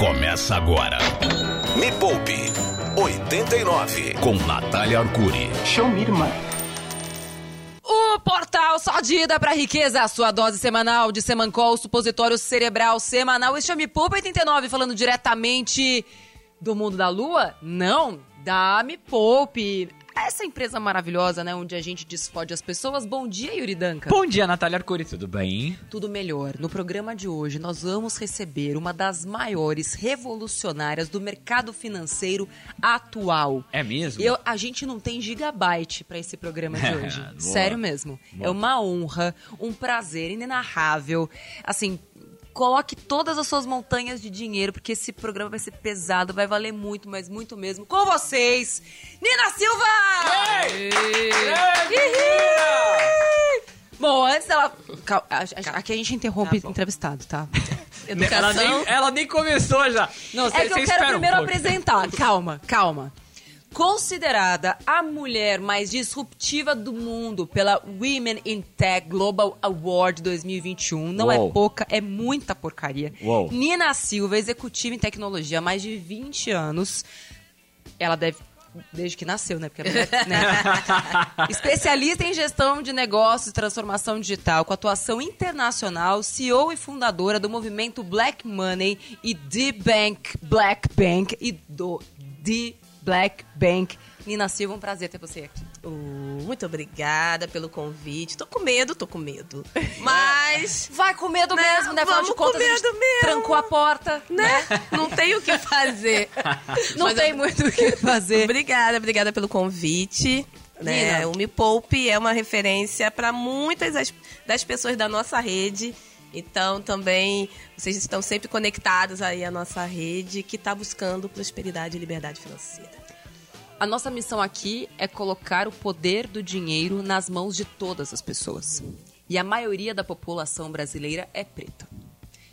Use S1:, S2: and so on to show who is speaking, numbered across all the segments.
S1: Começa agora. Me Poupe 89 com Natália Arcuri.
S2: Show me, irmã.
S3: O portal Só Dida para Riqueza, a sua dose semanal de Semancol, supositório cerebral semanal. Este é o Me Poupa 89, falando diretamente do mundo da lua? Não, da Me Poupe. Essa empresa maravilhosa, né, onde a gente desfode as pessoas. Bom dia, Yuri Danca.
S4: Bom dia, Natália Arcuri, tudo bem?
S3: Tudo melhor. No programa de hoje, nós vamos receber uma das maiores revolucionárias do mercado financeiro atual.
S4: É mesmo?
S3: Eu, a gente não tem gigabyte para esse programa de hoje.
S4: Boa.
S3: Sério mesmo. É uma honra, um prazer inenarrável. Assim, coloque todas as suas montanhas de dinheiro, porque esse programa vai ser pesado, vai valer muito, mas muito mesmo. Com vocês, Nina Silva! Ihi! Bom, antes ela. Aqui a gente interrompe entrevistado, tá?
S4: Ela nem, ela nem começou já. Não,
S3: É
S4: cê-
S3: que
S4: cê
S3: eu quero
S4: um
S3: primeiro
S4: pouco.
S3: apresentar. Calma, calma. Considerada a mulher mais disruptiva do mundo pela Women in Tech Global Award 2021. Não
S4: Uou.
S3: é pouca, é muita porcaria.
S4: Uou.
S3: Nina Silva, executiva em tecnologia há mais de 20 anos. Ela deve. Desde que nasceu, né? Porque mulher, né? Especialista em gestão de negócios e transformação digital, com atuação internacional, CEO e fundadora do movimento Black Money e The Bank, Black Bank e do The Black Bank. Nina Silva, um prazer ter você aqui.
S5: Uh, muito obrigada pelo convite. Tô com medo, tô com medo. Mas,
S3: Vai com medo
S5: Né?
S3: mesmo, né? Afinal
S5: Vamos
S3: de contas, a
S5: mesmo.
S3: trancou a porta,
S5: né? Não tem o que fazer.
S3: Não
S5: Mas
S3: tem
S5: eu-
S3: muito o que fazer.
S5: Obrigada, obrigada pelo convite. Né? O Me Poupe é uma referência para muitas das, das pessoas da nossa rede. Então, também, vocês estão sempre conectados aí à nossa rede que está buscando prosperidade e liberdade financeira.
S3: A nossa missão aqui é colocar o poder do dinheiro nas mãos de todas as pessoas. E a maioria da população brasileira é preta.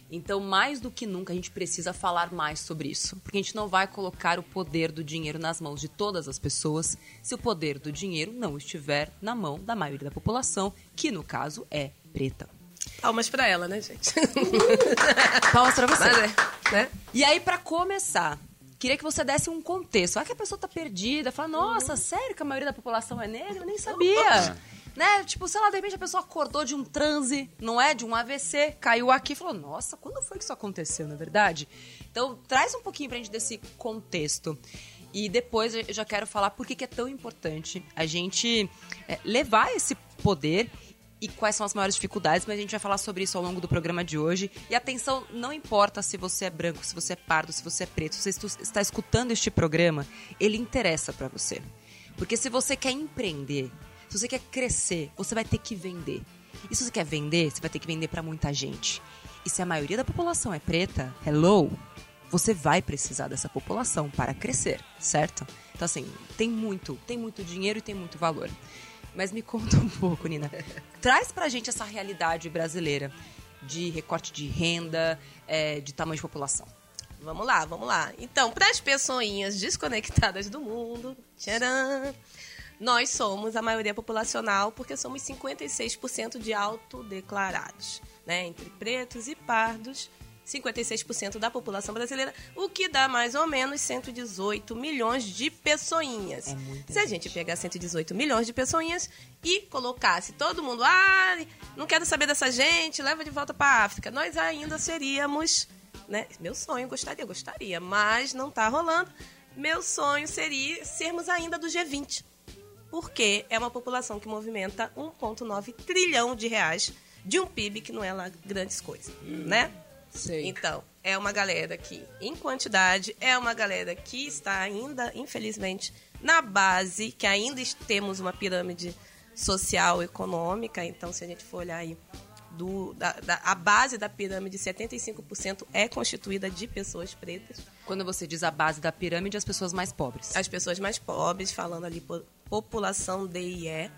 S3: Então, mais do que nunca, a gente precisa falar mais sobre isso. Porque a gente não vai colocar o poder do dinheiro nas mãos de todas as pessoas se o poder do dinheiro não estiver na mão da maioria da população, que no caso é preta.
S5: Palmas para ela, né, gente?
S3: Palmas pra você.
S5: Mas é, né?
S3: E aí, pra começar, queria que você desse um contexto. Ah, que a pessoa tá perdida, fala, nossa, sério que a maioria da população é negra? Eu nem sabia. Né? Tipo, sei lá, de repente a pessoa acordou de um transe, não é? De um AVC, caiu aqui e falou, nossa, quando foi que isso aconteceu, na é verdade? Então, traz um pouquinho pra gente desse contexto. E depois eu já quero falar por que que é tão importante a gente é, levar esse poder e quais são as maiores dificuldades, mas a gente vai falar sobre isso ao longo do programa de hoje. E atenção, não importa se você é branco, se você é pardo, se você é preto, se você está escutando este programa, ele interessa pra você. Porque se você quer empreender, se você quer crescer, você vai ter que vender. E se você quer vender, você vai ter que vender pra muita gente. E se a maioria da população é preta, hello, você vai precisar dessa população para crescer, certo? Então assim, tem muito, tem muito dinheiro e tem muito valor. Mas me conta um pouco, Nina. Traz pra gente essa realidade brasileira de recorte de renda, é, de tamanho de população.
S5: Vamos lá, vamos lá. Então, para as pessoinhas desconectadas do mundo, tcharam, nós somos a maioria populacional porque somos 56% de autodeclarados, né? Entre pretos e pardos, 56% da população brasileira, o que dá mais ou menos 118 milhões de pessoinhas.
S3: É
S5: Se a gente pegar 118 milhões de pessoinhas e colocasse todo mundo, ah, não quero saber dessa gente, leva de volta para África, nós ainda seríamos né? Meu sonho, gostaria, gostaria, mas não tá rolando. Meu sonho seria sermos ainda do G20. Porque é uma população que movimenta 1,9 trilhão de reais de um PIB que não é lá grandes coisas, né?
S3: Sei.
S5: Então, é uma galera que, em quantidade, é uma galera que está ainda, infelizmente, na base, que ainda temos uma pirâmide social, econômica. Então, se a gente for olhar aí, do, da, da- a base da pirâmide, 75% é constituída de pessoas pretas.
S3: Quando você diz a base da pirâmide, as pessoas mais pobres.
S5: As pessoas mais pobres, falando ali po- população D e E,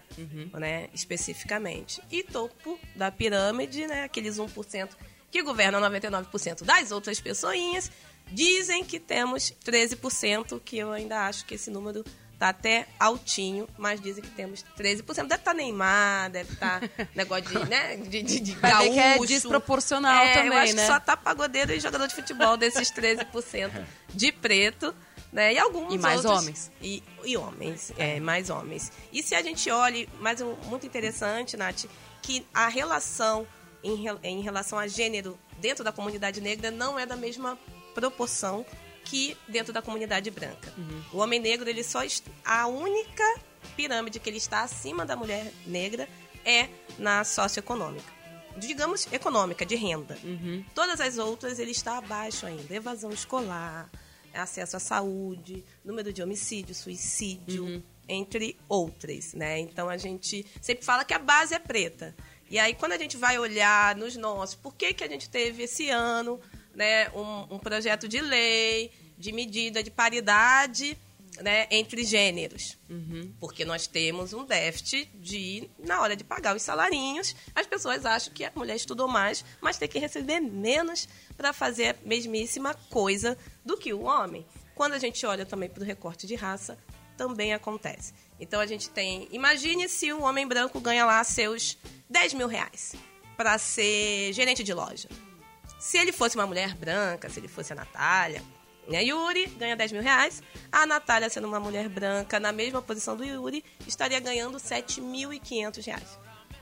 S5: né, especificamente. E topo da pirâmide, né, aqueles 1% que governam 99% das outras pessoinhas, dizem que temos 13%, que eu ainda acho que esse número tá até altinho, mas dizem que temos 13%. Deve estar tá Neymar, deve estar tá negócio de, né, de, de, de
S3: ver que é desproporcional
S5: é,
S3: também,
S5: eu acho
S3: né?
S5: que só tá pagodeiro e jogador de futebol desses 13% de preto. Né? E alguns
S3: E mais
S5: outros-
S3: homens.
S5: E, e homens, é, mais homens. E se a gente olha, mais um, muito interessante, Nath, que a relação em, em relação a gênero dentro da comunidade negra não é da mesma proporção que dentro da comunidade branca. O homem negro, ele só a única pirâmide que ele está acima da mulher negra é na socioeconômica. Digamos econômica, de renda. Todas as outras ele está abaixo ainda. Evasão escolar, acesso à saúde, número de homicídio, suicídio, entre outras, né? Então a gente sempre fala que a base é preta. E aí quando a gente vai olhar nos nossos, por que que a gente teve esse ano, né, um, um projeto de lei de medida de paridade, né, entre gêneros? Porque nós temos um déficit de, na hora de pagar os salarinhos, as pessoas acham que a mulher estudou mais, mas tem que receber menos para fazer a mesmíssima coisa do que o homem. Quando a gente olha também para o recorte de raça, também acontece. Então a gente tem. Imagine se um homem branco ganha lá seus 10 mil reais para ser gerente de loja. Se ele fosse uma mulher branca, se ele fosse a Natália, né? Yuri ganha 10 mil reais. A Natália, sendo uma mulher branca, na mesma posição do Yuri, estaria ganhando 7.500 reais.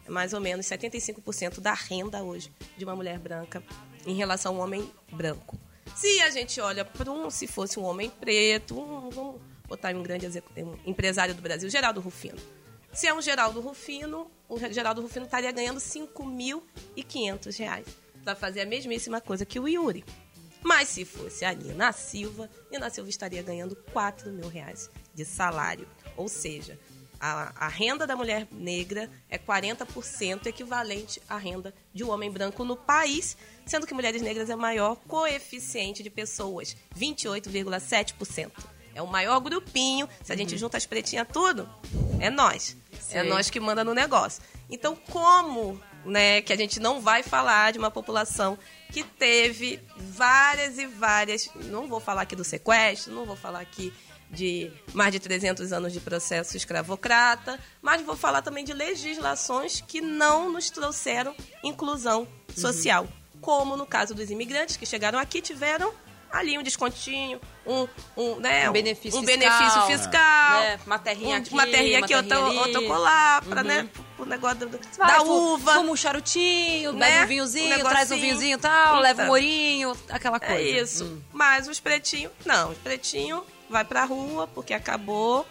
S5: É mais ou menos 75% da renda hoje de uma mulher branca em relação ao homem branco. Se a gente olha para um, se fosse um homem preto, um, vamos botar um grande um empresário do Brasil, Geraldo Rufino. Se é um Geraldo Rufino, o Geraldo Rufino estaria ganhando 5.500 reais para fazer a mesmíssima coisa que o Yuri. Mas se fosse a Nina Silva, Nina Silva estaria ganhando 4 mil reais de salário. Ou seja, a, a renda da mulher negra é 40% equivalente à renda de um homem branco no país, sendo que mulheres negras é o maior coeficiente de pessoas, 28,7%. É o maior grupinho, se a gente junta as pretinhas tudo, é nós. É nós que manda no negócio. Então, como né, que a gente não vai falar de uma população que teve várias e várias, não vou falar aqui do sequestro, não vou falar aqui de mais de 300 anos de processo escravocrata, mas vou falar também de legislações que não nos trouxeram inclusão social, como no caso dos imigrantes que chegaram aqui tiveram ali um descontinho, um, um, né,
S3: Um benefício
S5: um
S3: fiscal,
S5: benefício fiscal,
S3: né, uma terrinha
S5: um-
S3: aqui,
S5: uma terrinha aqui, outra, outra colar, para né, o negócio do- da
S3: fu-
S5: uva.
S3: Fuma um charutinho,
S5: Né?
S3: bebe um vinhozinho,
S5: Um
S3: traz um vinhozinho e tal, leva um morinho, aquela coisa.
S5: É isso.
S3: Hum.
S5: Mas os pretinhos, não, os pretinhos vai pra rua porque acabou,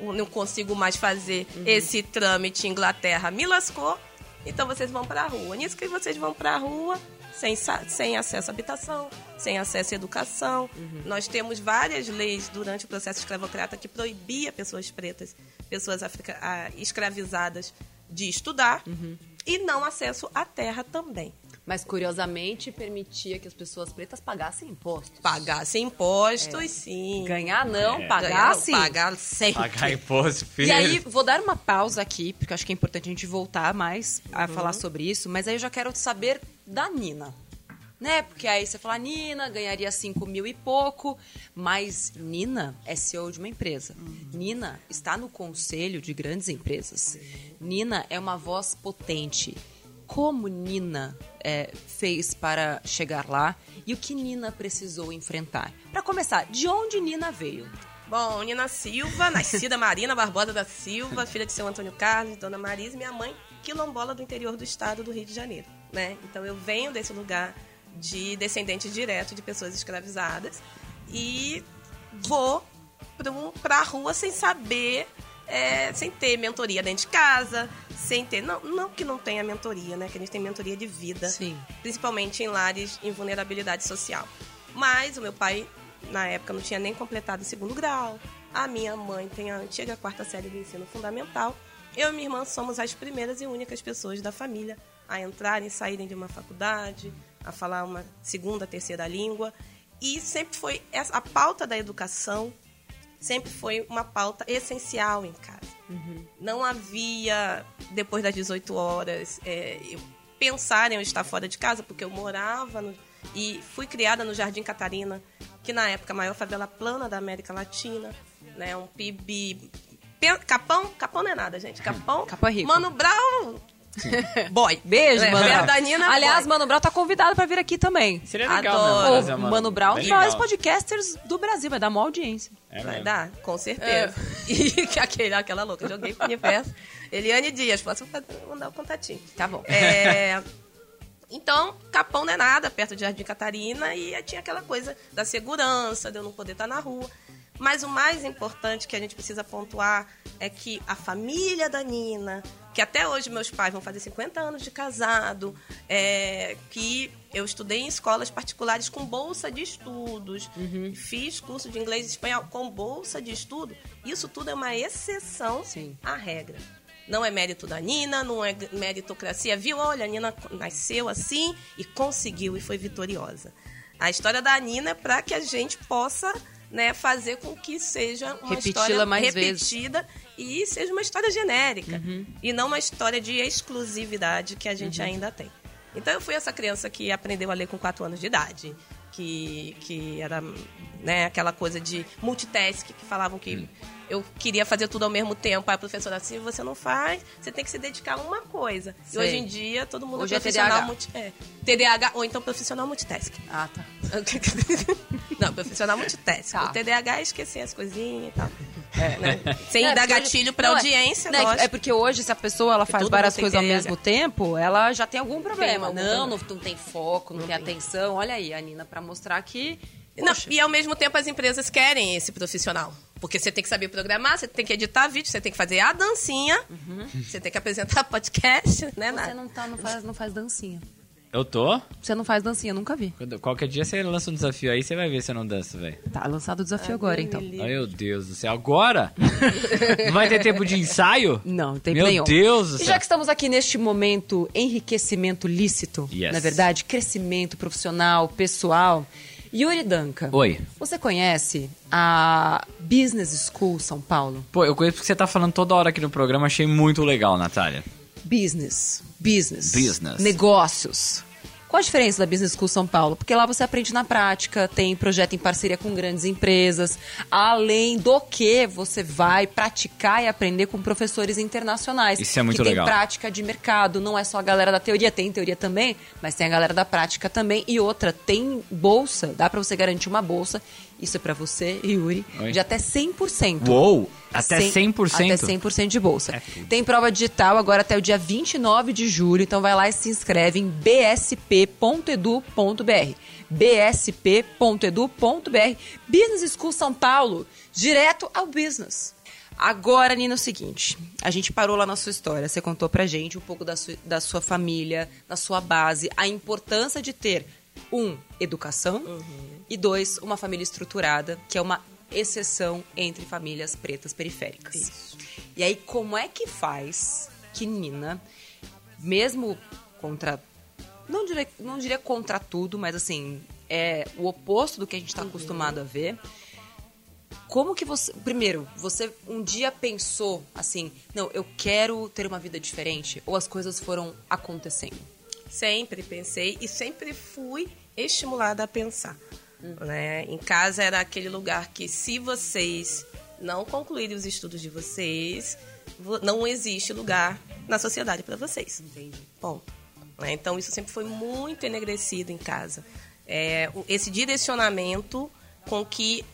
S5: não consigo mais fazer
S3: Uhum.
S5: esse trâmite Inglaterra, me lascou, então vocês vão pra rua. Nisso que vocês vão pra rua, sem, sem acesso à habitação, sem acesso à educação.
S3: Uhum.
S5: Nós temos várias leis durante o processo escravocrata que proibia pessoas pretas, pessoas africa- ah, escravizadas de estudar
S3: Uhum.
S5: e não acesso à terra também.
S3: Mas curiosamente permitia que as pessoas pretas pagassem impostos.
S5: Pagassem impostos, sim.
S3: Ganhar não,
S4: É.
S3: pagar
S5: Ganhar,
S3: sim.
S5: Pagar sempre.
S4: Pagar imposto, filho.
S3: E aí, vou dar uma pausa aqui, porque eu acho que é importante a gente voltar mais a
S5: Uhum.
S3: falar sobre isso, mas aí eu já quero saber da Nina. Né? Porque aí você fala, Nina ganharia 5 mil e pouco, mas Nina é CEO de uma empresa.
S5: Uhum.
S3: Nina está no conselho de grandes empresas. Nina é uma voz potente. Como Nina é, fez para chegar lá e o que Nina precisou enfrentar? Para começar, de onde Nina veio?
S5: Bom, Nina Silva, nascida Marina Barbosa da Silva, filha de seu Antônio Carlos, Dona Marisa, e minha mãe, quilombola do interior do estado do Rio de Janeiro, né? Então eu venho desse lugar de descendente direto de pessoas escravizadas e vou para a rua sem saber, é, sem ter mentoria dentro de casa, sem ter. Não, não que não tenha mentoria, né? Que a gente tem mentoria de vida
S3: Sim.
S5: principalmente em lares em vulnerabilidade social. Mas o meu pai, na época, não tinha nem completado o segundo grau. A minha mãe tem a antiga quarta série do ensino fundamental. Eu e minha irmã somos as primeiras e únicas pessoas da família a entrarem e saírem de uma faculdade, a falar uma segunda, terceira língua. E sempre foi essa, a pauta da educação sempre foi uma pauta essencial em casa. Não havia, depois das 18 horas, é, eu pensar em eu estar fora de casa, porque eu morava no- e fui criada no Jardim Catarina, que na época é a maior favela plana da América Latina. né? Um PIB... Capão, Capão não é nada, gente. Capão,
S3: Capão é rico.
S5: Mano Brown, boy.
S3: Beijo,
S5: É,
S3: Mano
S5: da Nina,
S3: Aliás,
S5: boy.
S3: Mano Brown tá convidado pra vir aqui também.
S4: Seria legal,
S5: Adoro.
S4: né?
S3: O
S4: trazer uma-
S3: Mano Brown, um dos maiores podcasters do Brasil, vai dar uma audiência.
S4: É
S5: Vai
S4: mesmo.
S5: dar, com certeza. E que aquele, aquela louca, joguei pro universo. Eliane Dias, posso mandar o contatinho.
S3: Tá bom.
S5: É, então, Capão não é nada, perto de Jardim Catarina, e tinha aquela coisa da segurança, de eu não poder estar na rua. Mas o mais importante que a gente precisa pontuar é que a família da Nina, que até hoje meus pais vão fazer 50 anos de casado, é, que eu estudei em escolas particulares com bolsa de estudos, fiz curso de inglês e espanhol com bolsa de estudo, isso tudo é uma exceção
S3: Sim.
S5: à regra. Não é mérito da Nina, não é meritocracia. Viu? Olha, a Nina nasceu assim e conseguiu e foi vitoriosa. A história da Nina é para que a gente possa né, fazer com que seja uma
S3: Repeti-la
S5: história
S3: mais vezes.
S5: E seja uma história genérica.
S3: Uhum.
S5: E não uma história de exclusividade que a gente ainda tem. Então eu fui essa criança que aprendeu a ler com 4 anos de idade. Que, que era né, aquela coisa de multitask, que falavam que eu queria fazer tudo ao mesmo tempo. Aí a professora assim, você não faz, você tem que se dedicar a uma coisa. E hoje em dia todo mundo
S3: Hoje
S5: é
S3: é
S5: profissional
S3: TDAH.
S5: multi, é, TDAH ou então profissional multitask.
S3: Ah, tá.
S5: Não, profissional multitask.
S3: Tá.
S5: O TDAH é esquecer as coisinhas e tal. né? Sem
S3: É,
S5: dar gatilho pra
S3: Não, é-
S5: audiência,
S3: não, é,
S5: lógico.
S3: é porque hoje, se a pessoa ela faz várias
S5: tem
S3: coisas ao
S5: TDAH.
S3: mesmo tempo, ela já tem algum problema.
S5: algum
S3: não, não,
S5: problema.
S3: não tem foco, não,
S5: Não
S3: tem
S5: tem.
S3: atenção. Olha aí, a Nina, pra mostrar que.
S5: Não, e ao mesmo tempo as empresas querem esse profissional. Porque você tem que saber programar, você tem que editar vídeo, você tem que fazer a dancinha, você tem que apresentar podcast, né?
S3: você não, tá, não, faz, não faz dancinha.
S4: Eu tô?
S3: Você não faz dancinha, nunca vi.
S4: Quando- Qualquer dia você lança um desafio aí, você vai ver se eu não danço, velho.
S3: Tá lançado o desafio agora, então.
S5: me
S4: Ai, meu Deus do céu. Agora? não vai ter tempo de ensaio?
S3: Não, não tem
S4: Meu
S3: nenhum.
S4: Deus do
S3: E
S4: céu.
S3: já que estamos aqui neste momento enriquecimento lícito,
S4: Yes.
S3: na verdade, crescimento profissional, pessoal. Yuri Danca.
S4: Oi.
S3: Você conhece a Business School São Paulo?
S4: Pô, eu conheço porque você tá falando toda hora aqui no programa, achei muito legal, Natália.
S3: Business. Business.
S4: Business.
S3: Negócios. Qual a diferença da Business School São Paulo? Porque lá você aprende na prática, tem projeto em parceria com grandes empresas, além do que você vai praticar e aprender com professores internacionais.
S4: Isso é muito
S3: que tem
S4: legal.
S3: prática de mercado, não é só a galera da teoria, tem teoria também, mas tem a galera da prática também. E outra, tem bolsa, dá pra você garantir uma bolsa, isso é pra você, Yuri,
S4: Oi.
S3: de até 100%.
S4: Uou! Até
S3: Cem-
S4: 100%?
S3: Até 100% de bolsa.
S4: É.
S3: Tem prova digital agora até o dia 29 de julho, então vai lá e se inscreve em bsp.edu.br. bsp.edu.br. Business School São Paulo, direto ao business. Agora, Nina, é o seguinte, a gente parou lá na sua história, você contou pra gente um pouco da sua, da sua família, da sua base, a importância de ter, um, educação, e dois, uma família estruturada, que é uma exceção entre famílias pretas periféricas. E aí, como é que faz que Nina, mesmo contra. Não diria, não diria contra tudo, mas assim, é o oposto do que a gente está acostumado a ver. Como que você. Primeiro, você um dia pensou assim, não, eu quero ter uma vida diferente? Ou as coisas foram acontecendo?
S5: Sempre pensei e sempre fui estimulada a pensar. Né? Em casa era aquele lugar que, se vocês não concluírem os estudos de vocês, vo- não existe lugar na sociedade para vocês.
S3: Entendi.
S5: Ponto. Né? Então, isso sempre foi muito enegrecido em casa. É, esse direcionamento com que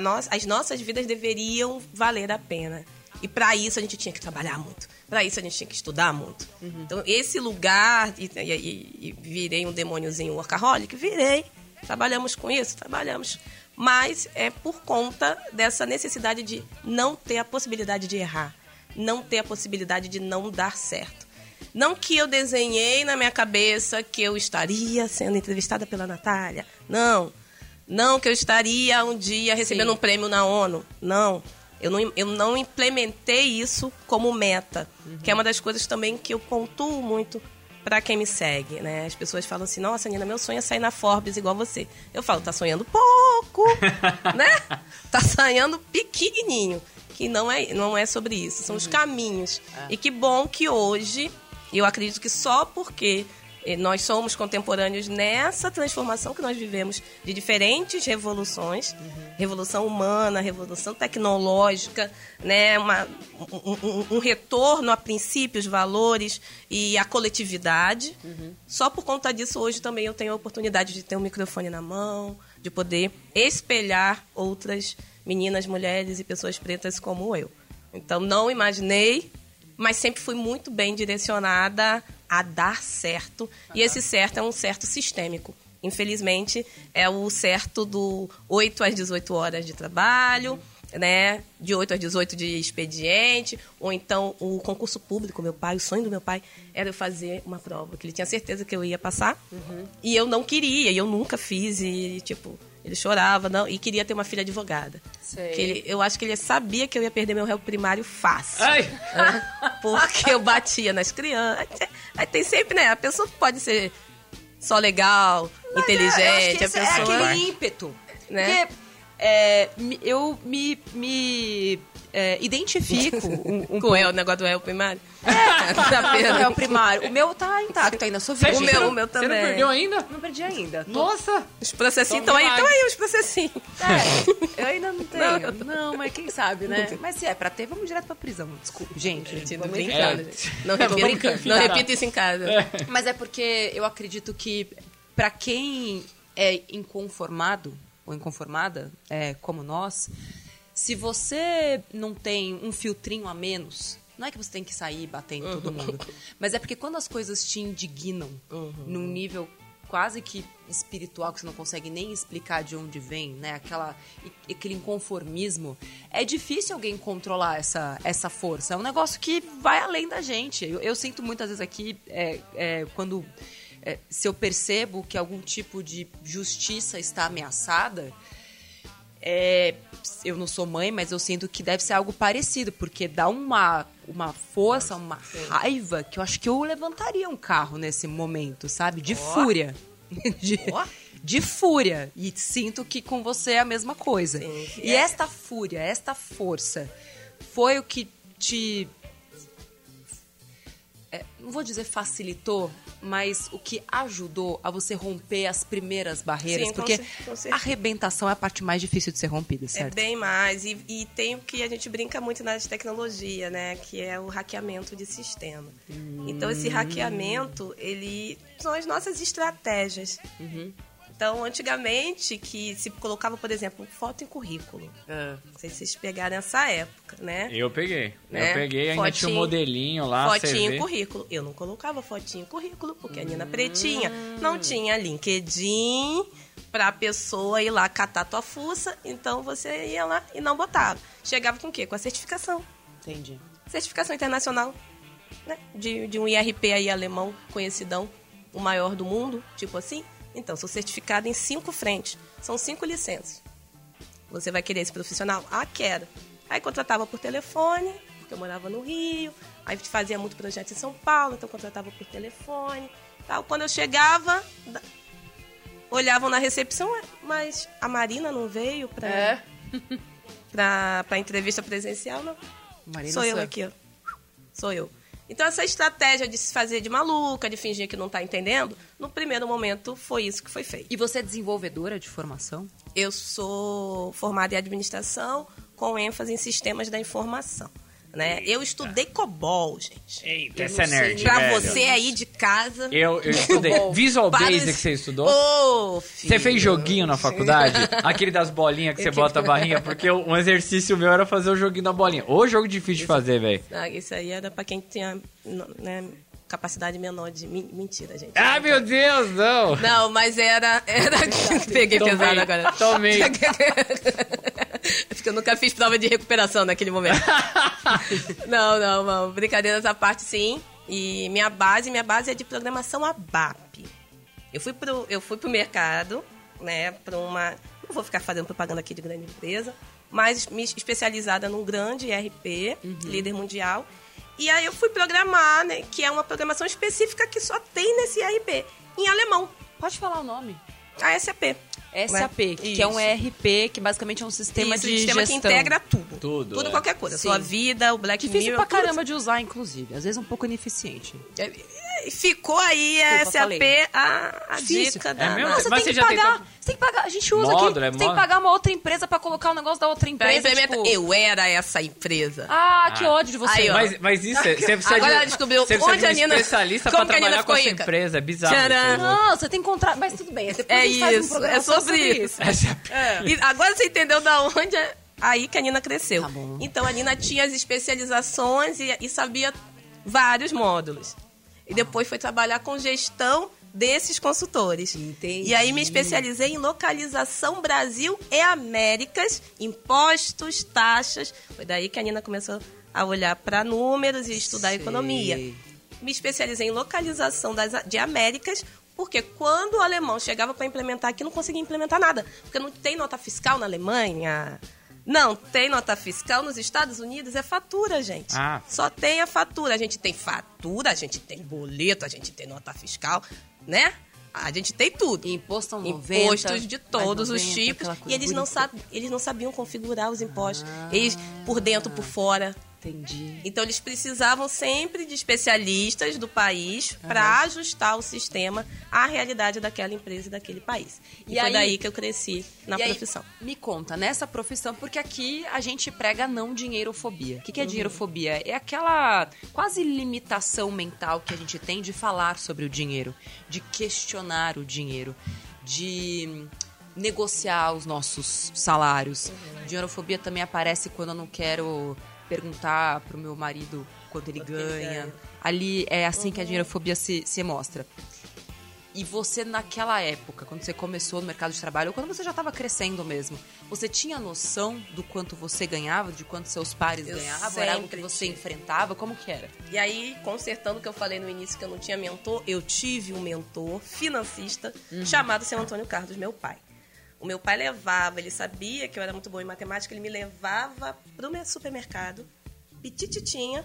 S5: nós- as nossas vidas deveriam valer a pena. E para isso a gente tinha que trabalhar muito. Para isso a gente tinha que estudar muito. Então, esse lugar. E, e- e- e virei um demôniozinho workaholic? Virei. Trabalhamos com isso? Trabalhamos. Mas é por conta dessa necessidade de não ter a possibilidade de errar. Não ter a possibilidade de não dar certo. Não que eu desenhei na minha cabeça que eu estaria sendo entrevistada pela Natália. Não. Não que eu estaria um dia recebendo
S3: Sim.
S5: um prêmio na ONU. Não. Eu não, eu não implementei isso como meta. Que é uma das coisas também que eu pontuo muito para quem me segue, né? As pessoas falam assim, nossa, Nina, meu sonho é sair na Forbes igual você. Eu falo, tá sonhando pouco, né? Tá sonhando pequenininho. Que não é, não é sobre isso, são os caminhos. E que bom que hoje, eu acredito que só porque nós somos contemporâneos nessa transformação que nós vivemos de diferentes revoluções, revolução humana, revolução tecnológica, né, uma, um, um- um retorno a princípios, valores e a coletividade. Só por conta disso hoje também eu tenho a oportunidade de ter um microfone na mão, de poder espelhar outras meninas, mulheres e pessoas pretas como eu. Então não imaginei mas sempre fui muito bem direcionada a dar certo. E esse certo é um certo sistêmico. Infelizmente, é o certo do 8 às 18 horas de trabalho, né? De 8 às 18 de expediente, ou então o concurso público, meu pai, o sonho do meu pai era eu fazer uma prova, que ele tinha certeza que eu ia passar. E eu não queria, e eu nunca fiz, e tipo, ele chorava, não, e queria ter uma filha advogada.
S3: Sei.
S5: Que ele- eu acho que ele sabia que eu ia perder meu réu primário fácil.
S4: Ai!
S5: né? Porque eu batia nas crianças. Aí tem sempre, né? A pessoa pode ser só legal,
S3: Mas é,
S5: inteligente,
S3: que
S5: a pessoa.
S3: É aquele ímpeto.
S5: Né?
S3: Porque é, eu me, me é, identifico um, um
S5: Com el, o negócio do réu primário.
S3: É, não, não é o primário. O meu tá intacto ainda, sou virgem.
S5: O
S4: você
S5: meu-
S4: não-
S5: o meu
S4: Você não
S5: também.
S4: perdeu ainda?
S3: Não perdi ainda.
S4: Nossa!
S5: Os processinhos estão aí, estão aí os processinhos.
S3: É, eu ainda não tenho.
S5: Não.
S3: Não, mas quem sabe, né? Mas se é pra ter, vamos direto pra prisão. Desculpa, gente.
S5: Tô
S3: vamos
S5: brincando,
S4: É.
S5: gente. Não repita,
S3: brincando.
S5: não repita isso em casa.
S3: Mas é porque eu acredito que pra quem é inconformado ou inconformada, é, como nós, se você não tem um filtrinho a menos, não é que você tem que sair batendo em todo mundo, mas é porque quando as coisas te indignam num nível quase que espiritual que você não consegue nem explicar de onde vem, né? Aquela aquele inconformismo, é difícil alguém controlar essa essa força. É um negócio que vai além da gente. Eu, eu sinto muitas vezes aqui é, é, quando é, se eu percebo que algum tipo de justiça está ameaçada, é, eu não sou mãe, mas eu sinto que deve ser algo parecido, porque dá uma, uma força, uma raiva que eu acho que eu levantaria um carro nesse momento, sabe? De fúria. De,
S5: Ó.
S3: de fúria. E sinto que com você é a mesma coisa.
S5: Sim.
S3: E esta fúria, esta força, foi o que te. é, não vou dizer facilitou, mas o que ajudou a você romper as primeiras barreiras.
S5: Sim,
S3: porque a arrebentação é a parte mais difícil de ser rompida,
S5: É
S3: certo?
S5: bem mais. E, e tem o que a gente brinca muito nas tecnologia, né? Que é o hackeamento de sistema. Então, esse hackeamento, ele são as nossas estratégias. Então, antigamente, que se colocava, por exemplo, foto em currículo. Não sei se vocês pegaram essa época, né?
S4: Eu peguei.
S5: Né?
S4: Eu peguei, ainda tinha um modelinho lá.
S5: Fotinho
S4: CV.
S5: currículo. Eu não colocava fotinho currículo, porque a Nina Pretinha não tinha LinkedIn pra pessoa ir lá catar tua fuça, então você ia lá e não botava. Chegava com o quê? Com a certificação.
S3: Entendi.
S5: Certificação internacional, né? De, de um IRP aí alemão, conhecidão, o maior do mundo, tipo assim. Então, sou certificada em cinco frentes. São cinco licenças. Você vai querer esse profissional? Ah, quero. Aí contratava por telefone, porque eu morava no Rio. Aí fazia muito projeto em São Paulo, então contratava por telefone. Tal. Quando eu chegava, olhavam na recepção, "Ué, mas a Marina não veio pra,
S3: É.
S5: pra, pra entrevista presencial, não?
S3: Marina
S5: Sou eu aqui, ó. Sou eu. Então, essa estratégia de se fazer de maluca, de fingir que não tá entendendo, no primeiro momento foi isso que foi feito.
S3: E você é desenvolvedora de formação?
S5: Eu sou formada em administração com ênfase em sistemas da informação. Né? Eu estudei COBOL, gente.
S4: Eita,
S3: Eu
S4: essa é nerd,
S5: Pra
S4: velho.
S5: você aí de casa.
S4: Eu, eu estudei. Visual
S5: para
S4: Basic você estudou?
S5: Ô,
S4: Você
S5: filho.
S4: fez joguinho na faculdade? Aquele das bolinhas que você bota a barrinha? Porque um exercício meu era fazer o joguinho da bolinha. Ô jogo difícil de fazer, velho.
S5: Ah, isso aí era pra quem tinha né, capacidade menor de. men- Mentira, gente.
S4: Ah, meu Deus, não!
S5: Não, mas era. era... Peguei
S4: Tomei,
S5: pesado agora.
S4: tomei.
S5: Porque eu nunca fiz prova de recuperação naquele momento. não, não, não. Brincadeira essa parte, sim. E minha base, minha base é de programação ABAP. Eu fui pro, eu fui pro mercado, né, para uma. Não vou ficar fazendo propaganda aqui de grande empresa, mas me especializada num grande ERP, líder mundial. E aí eu fui programar, né, que é uma programação específica que só tem nesse ERP, em alemão,
S3: Pode falar o nome.
S5: a SAP.
S3: SAP,
S5: Né?
S3: que é um. ERP, que basicamente é um sistema
S5: Isso,
S3: de
S5: sistema
S3: gestão.
S5: que integra tudo.
S4: Tudo,
S5: Tudo,
S4: é.
S5: qualquer coisa.
S3: Sim.
S5: Sua vida, o Black
S3: Difícil
S5: Mirror.
S3: pra
S5: tudo.
S3: caramba de usar, inclusive. Às vezes um pouco ineficiente.
S5: É, ficou aí a
S3: Desculpa,
S5: SAP a, a dica
S4: É
S5: da.
S4: mesmo?
S3: Não, você
S4: Mas
S3: tem
S4: você
S3: que
S4: já
S3: pagar.
S4: tentou-
S3: Você tem que pagar. A gente usa
S4: Módulo,
S3: aqui.
S4: é
S3: Você tem que pagar uma outra empresa pra colocar o negócio da outra empresa. tipo-
S5: Eu era essa empresa.
S3: Ah, que
S4: Ah.
S3: ódio de você.
S5: Aí.
S4: Mas, mas isso, é- você precisa
S5: Agora
S4: de,
S5: ela descobriu
S4: você precisa
S5: onde
S4: de um
S5: a Nina-
S4: especialista
S5: como
S4: pra
S5: a
S4: trabalhar com a
S5: rica.
S4: empresa. É bizarro.
S5: Tcharam.
S4: isso.
S3: Não, você tem que encontrar. Mas tudo bem. Depois
S5: É
S3: a gente faz um
S5: isso,
S3: programa
S5: é sobre isso.
S4: Essa é a-
S5: E agora você entendeu da onde é aí que a Nina cresceu.
S3: Tá bom.
S5: Então a Nina tinha as especializações e, e sabia vários módulos. E depois foi trabalhar com gestão desses consultores.
S3: Entendi.
S5: E aí me especializei em localização Brasil e Américas, impostos, taxas. Foi daí que a Nina começou a olhar para números e estudar
S3: Sei.
S5: economia. Me especializei em localização das, de Américas, porque quando o alemão chegava para implementar aqui, não conseguia implementar nada. Porque não tem nota fiscal na Alemanha. Não, tem nota fiscal nos Estados Unidos, é fatura, gente.
S4: Ah.
S5: Só tem a fatura. A gente tem fatura, a gente tem boleto, a gente tem nota fiscal, né? A gente tem tudo.
S3: E imposto são 90,
S5: Impostos de todos
S3: mais
S5: os
S3: 90,
S5: tipos. E eles não, sab, eles não sabiam configurar os impostos. Eles, por dentro, por fora.
S3: Entendi.
S5: Então eles precisavam sempre de especialistas do país para ajustar o sistema à realidade daquela empresa e daquele país. E,
S3: E
S5: foi
S3: aí-
S5: daí que eu cresci na
S3: E aí,
S5: profissão.
S3: me conta, nessa profissão, porque aqui a gente prega não dinheirofobia. O que, que é
S5: Uhum.
S3: dinheirofobia? É aquela quase limitação mental que a gente tem de falar sobre o dinheiro, de questionar o dinheiro, de negociar os nossos salários.
S5: Uhum.
S3: Dinheirofobia também aparece quando eu não quero perguntar pro meu marido quanto ele
S5: Quanto ele
S3: ganha.
S5: ganha. Uhum.
S3: Ali é assim que a dinheirofobia se, se mostra. E você, naquela época, quando você começou no mercado de trabalho, ou quando você já estava crescendo mesmo, você tinha noção do quanto você ganhava, de quanto seus pares
S5: Eu
S3: ganhavam? Era algo que você
S5: tive.
S3: enfrentava? Como que era?
S5: E aí, consertando o que eu falei no início que eu não tinha mentor, eu tive um mentor financista chamado seu Antônio Carlos, meu pai. O meu pai levava, ele sabia que eu era muito boa em matemática, ele me levava pro meu supermercado, petititinha,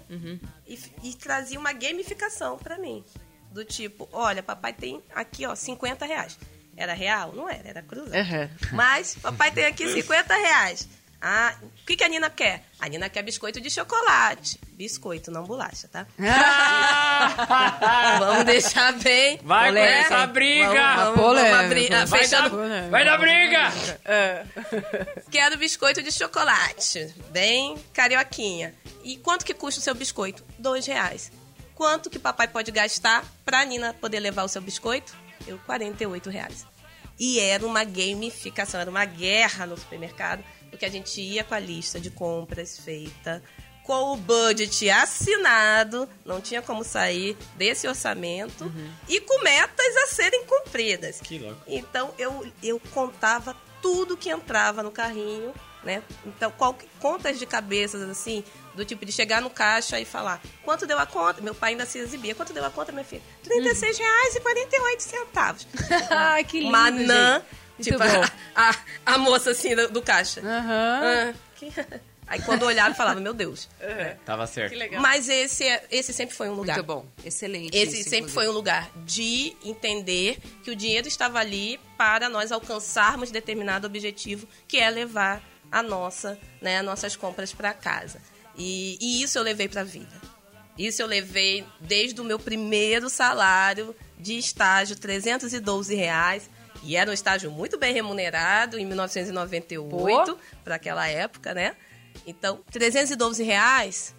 S5: e, e trazia uma gamificação pra mim. Do tipo, olha, papai tem aqui, ó, 50 reais. Era real? Não era, era cruzado.
S3: Uhum.
S5: Mas papai tem aqui 50 reais. Ah, o que, que a Nina quer? A Nina quer biscoito de chocolate. Biscoito, não bolacha, tá? Vamos deixar bem.
S4: Vai
S3: Polêmica.
S4: começar a briga!
S5: Vamos, vamos, vamos abrir. Ah,
S4: Vai,
S5: fechando.
S4: dar, vai dar briga!
S5: Quero biscoito de chocolate. Bem carioquinha. E quanto que custa o seu biscoito? Dois reais. Quanto que papai pode gastar pra Nina poder levar o seu biscoito? Eu, 48 reais. E era uma gamificação, era uma guerra no supermercado, porque a gente ia com a lista de compras feita, com o budget assinado, não tinha como sair desse orçamento, e com metas a serem cumpridas.
S4: Que louco.
S5: Então eu, eu contava tudo que entrava no carrinho, né? Então, qual, contas de cabeças, assim, do tipo de chegar no caixa e falar, quanto deu a conta? Meu pai ainda se exibia, quanto deu a conta, minha filha? 36 reais e 48 centavos.
S3: Ai, que lindo,
S5: Manã,
S3: gente.
S5: Tipo,
S3: Muito
S5: a, a, a moça assim do, do caixa.
S3: Aham.
S5: Ah, que- Aí quando olhava, falava, meu Deus.
S4: Tava certo.
S5: Mas esse, é- esse sempre foi um lugar.
S3: Muito bom. Excelente.
S5: Esse
S3: isso,
S5: sempre foi um lugar de entender que o dinheiro estava ali para nós alcançarmos determinado objetivo, que é levar a nossa, né, nossas compras para casa. E, e isso eu levei para a vida. Isso eu levei desde o meu primeiro salário de estágio, 312 reais. E era um estágio muito bem remunerado em 1998, para aquela época, né? Então, 312 reais,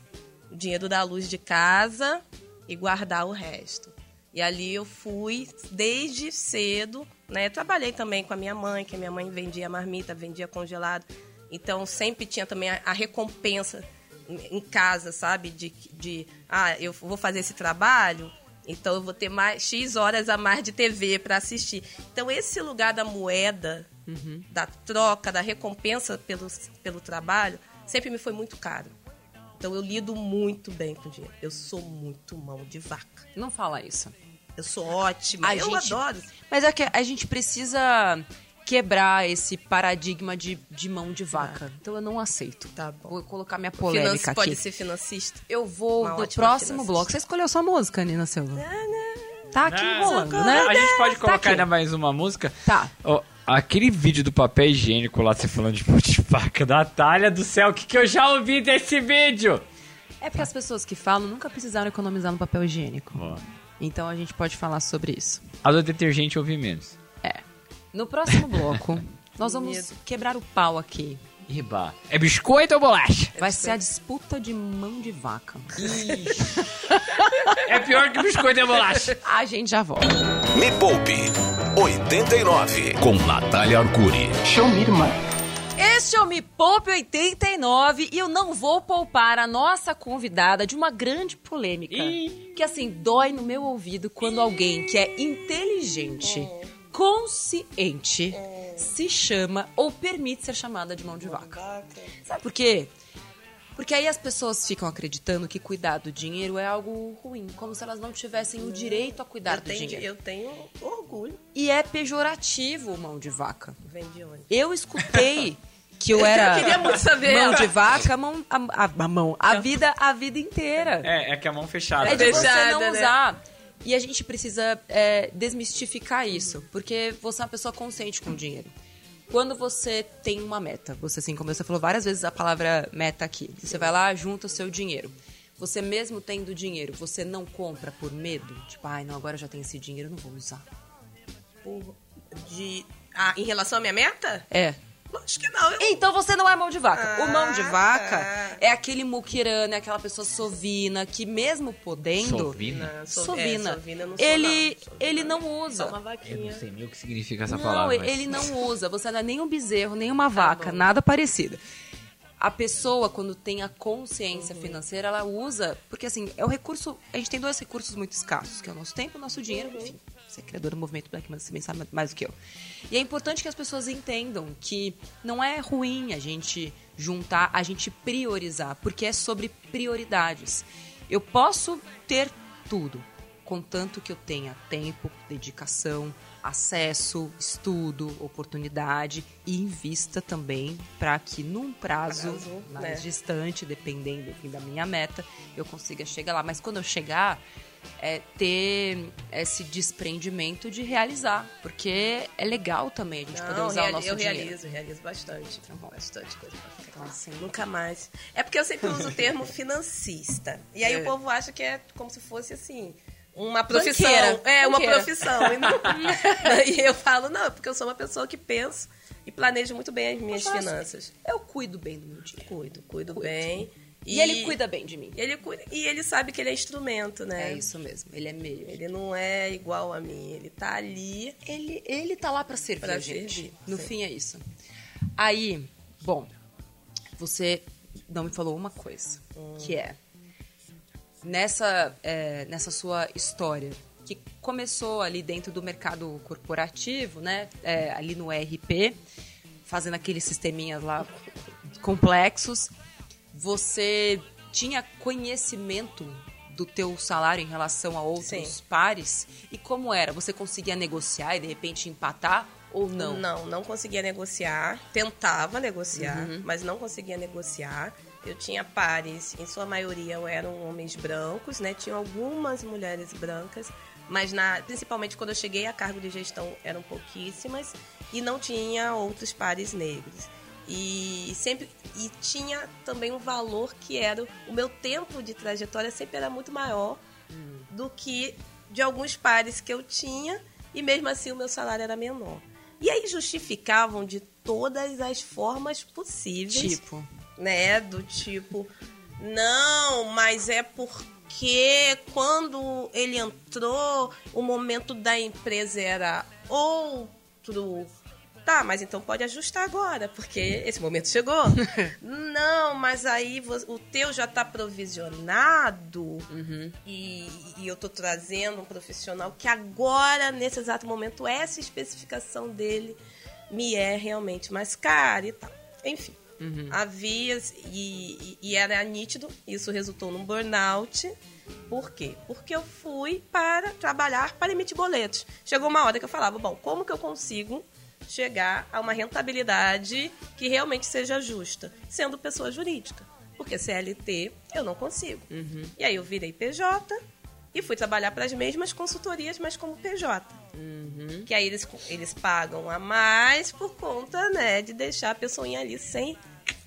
S5: o dinheiro da luz de casa e guardar o resto. E ali eu fui desde cedo, né? Trabalhei também com a minha mãe, que a minha mãe vendia marmita, vendia congelado. Então sempre tinha também a, a recompensa em casa, sabe? De, de, ah, eu vou fazer esse trabalho, então eu vou ter mais X horas a mais de TV para assistir. Então esse lugar da moeda, da troca, da recompensa pelo, pelo trabalho, sempre me foi muito caro. Então eu lido muito bem com dinheiro. Eu sou muito mão de vaca.
S3: Não fala isso.
S5: Eu sou ótima.
S3: A
S5: eu
S3: gente-
S5: adoro.
S3: Mas é que a gente precisa quebrar esse paradigma de, de mão de vaca. Então eu não aceito.
S5: Tá bom.
S3: Vou colocar minha polêmica aqui.
S5: pode ser financista.
S3: Eu vou
S5: Uma
S3: no próximo
S5: financista.
S3: bloco. Você escolheu sua música, Nina Silva? Tá aqui
S4: Ah,
S3: enrolando,
S4: A
S3: né?
S4: gente pode
S3: Tá
S4: colocar
S3: aqui.
S4: ainda mais uma música?
S3: Tá.
S4: Ó, aquele vídeo do papel higiênico lá, você falando de pão de faca, Natália do céu, o que, que eu já ouvi desse vídeo?
S3: É porque as pessoas que falam nunca precisaram economizar no papel higiênico. Então a gente pode falar sobre isso.
S4: A do detergente eu ouvi menos.
S3: No próximo bloco, nós vamos
S5: Medo.
S3: quebrar o pau aqui.
S4: Riba. É biscoito ou bolacha?
S3: Vai ser a disputa de mão de vaca.
S4: É pior que biscoito e bolacha.
S3: A gente já volta.
S1: Me Poupe 89 com Natália Arcuri.
S3: Este é o Me Poupe 89 e eu não vou poupar a nossa convidada de uma grande polêmica. Que assim, dói no meu ouvido quando alguém que é inteligente, consciente, se chama ou permite ser chamada de mão de vaca. Sabe por quê? Porque aí as pessoas ficam acreditando que cuidar do dinheiro é algo ruim, como se elas não tivessem o direito a cuidar
S5: Eu
S3: do
S5: tenho,
S3: dinheiro.
S5: eu tenho orgulho.
S3: E é pejorativo mão de vaca.
S5: Vem de onde?
S3: Eu escutei que eu era
S5: Eu queria muito saber.
S3: mão de vaca, mão, a, a- a mão, a vida, a vida inteira.
S4: É, é que a mão fechada.
S3: É de você
S5: Fechada,
S3: não
S5: né?
S3: usar. E a gente precisa é, desmistificar isso, porque você é uma pessoa consciente com o dinheiro. Quando você tem uma meta, você assim, como você falou várias vezes a palavra meta aqui, você vai lá, junta o seu dinheiro. Você mesmo tendo dinheiro, você não compra por medo? Tipo, ai, não, agora eu já tenho esse dinheiro, eu não vou usar.
S5: Por- de, ah, em relação à minha meta?
S3: É.
S5: Acho que não. Eu,
S3: Então você não é mão de vaca. o mão de
S5: Ah,
S3: vaca
S5: tá.
S3: é aquele muquirana, é aquela pessoa sovina que mesmo podendo.
S4: Sovina?
S5: Não, sov-
S3: Sovina.
S5: é, sovina eu não sou,
S3: ele,
S5: não. Sovina
S3: ele não usa.
S5: uma
S4: Eu
S5: vaquinha.
S4: não sei nem o que significa essa
S3: Não,
S4: palavra. mas-
S3: ele não usa. Você não é nem um bezerro, nem uma vaca, nada parecido. A pessoa, quando tem a consciência financeira, ela usa. Porque, assim, é o recurso. A gente tem dois recursos muito escassos, que é o nosso tempo e o nosso dinheiro. Enfim, você é criador do movimento Black Man, você bem sabe mais do que eu. E é importante que as pessoas entendam que não é ruim a gente juntar, a gente priorizar, porque é sobre prioridades. Eu posso ter tudo, contanto que eu tenha tempo, dedicação, acesso, estudo, oportunidade e invista também para que num prazo
S5: Prazo,
S3: mais
S5: né?
S3: distante, dependendo enfim, da minha meta, eu consiga chegar lá. Mas quando eu chegar, é ter esse desprendimento de realizar, porque é legal também a gente poder
S5: Não,
S3: usar o nosso
S5: eu
S3: dinheiro.
S5: realizo, realizo bastante.
S3: bom.
S5: Bastante coisa pra ficar.
S3: Então, assim,
S5: Nunca mais. É porque eu sempre uso o termo financista. E aí
S3: É.
S5: o povo acha que é como se fosse assim. Uma profissão.
S3: Banqueira,
S5: É, uma
S3: banqueira.
S5: profissão. E, não- e eu falo, não, é porque eu sou uma pessoa que penso e planejo muito bem as minhas
S3: Eu
S5: finanças.
S3: eu cuido bem do meu dinheiro.
S5: Cuido, cuido,
S3: Cuido.
S5: bem.
S3: E, ele cuida bem de mim.
S5: E ele cuida. E ele sabe que ele é instrumento, né?
S3: É isso mesmo, ele é meio.
S5: Ele não é igual a mim. Ele tá ali.
S3: Ele, ele tá lá pra servir
S5: Pra
S3: a gente.
S5: servir,
S3: no
S5: sim.
S3: fim é isso. Aí, bom, você não me falou uma coisa, que é nessa, é, nessa sua história que começou ali dentro do mercado corporativo, né? é, ali no ERP, fazendo aqueles sisteminhas lá complexos. Você tinha conhecimento do teu salário em relação a outros
S5: Sim.
S3: pares? E como era? Você conseguia negociar e de repente empatar ou não?
S5: Não, não conseguia negociar. Tentava negociar,
S3: Uhum.
S5: mas não conseguia negociar. Eu tinha pares, em sua maioria eram homens brancos, né? Tinha algumas mulheres brancas, mas na, principalmente quando eu cheguei a cargo de gestão eram pouquíssimas e não tinha outros pares negros. E sempre e tinha também um valor que era o meu tempo de trajetória sempre era muito maior do que de alguns pares que eu tinha e mesmo assim o meu salário era menor. E aí justificavam de todas as formas possíveis,
S3: Tipo,
S5: né, do tipo, não, mas é porque quando ele entrou, o momento da empresa era outro. Tá, mas então pode ajustar agora, porque esse momento chegou. não, mas aí o teu já tá provisionado e, e eu tô trazendo um profissional que agora, nesse exato momento, essa especificação dele me é realmente mais cara e tal. Enfim, havia e, e- e era nítido, isso resultou num burnout. Por quê? Porque eu fui para trabalhar para emitir boletos. Chegou uma hora que eu falava, bom, como que eu consigo chegar a uma rentabilidade que realmente seja justa, sendo pessoa jurídica? Porque CLT eu não consigo. E aí eu virei PJ e fui trabalhar para as mesmas consultorias, mas como PJ. Que aí eles, eles pagam a mais por conta, né, de deixar a pessoinha ali sem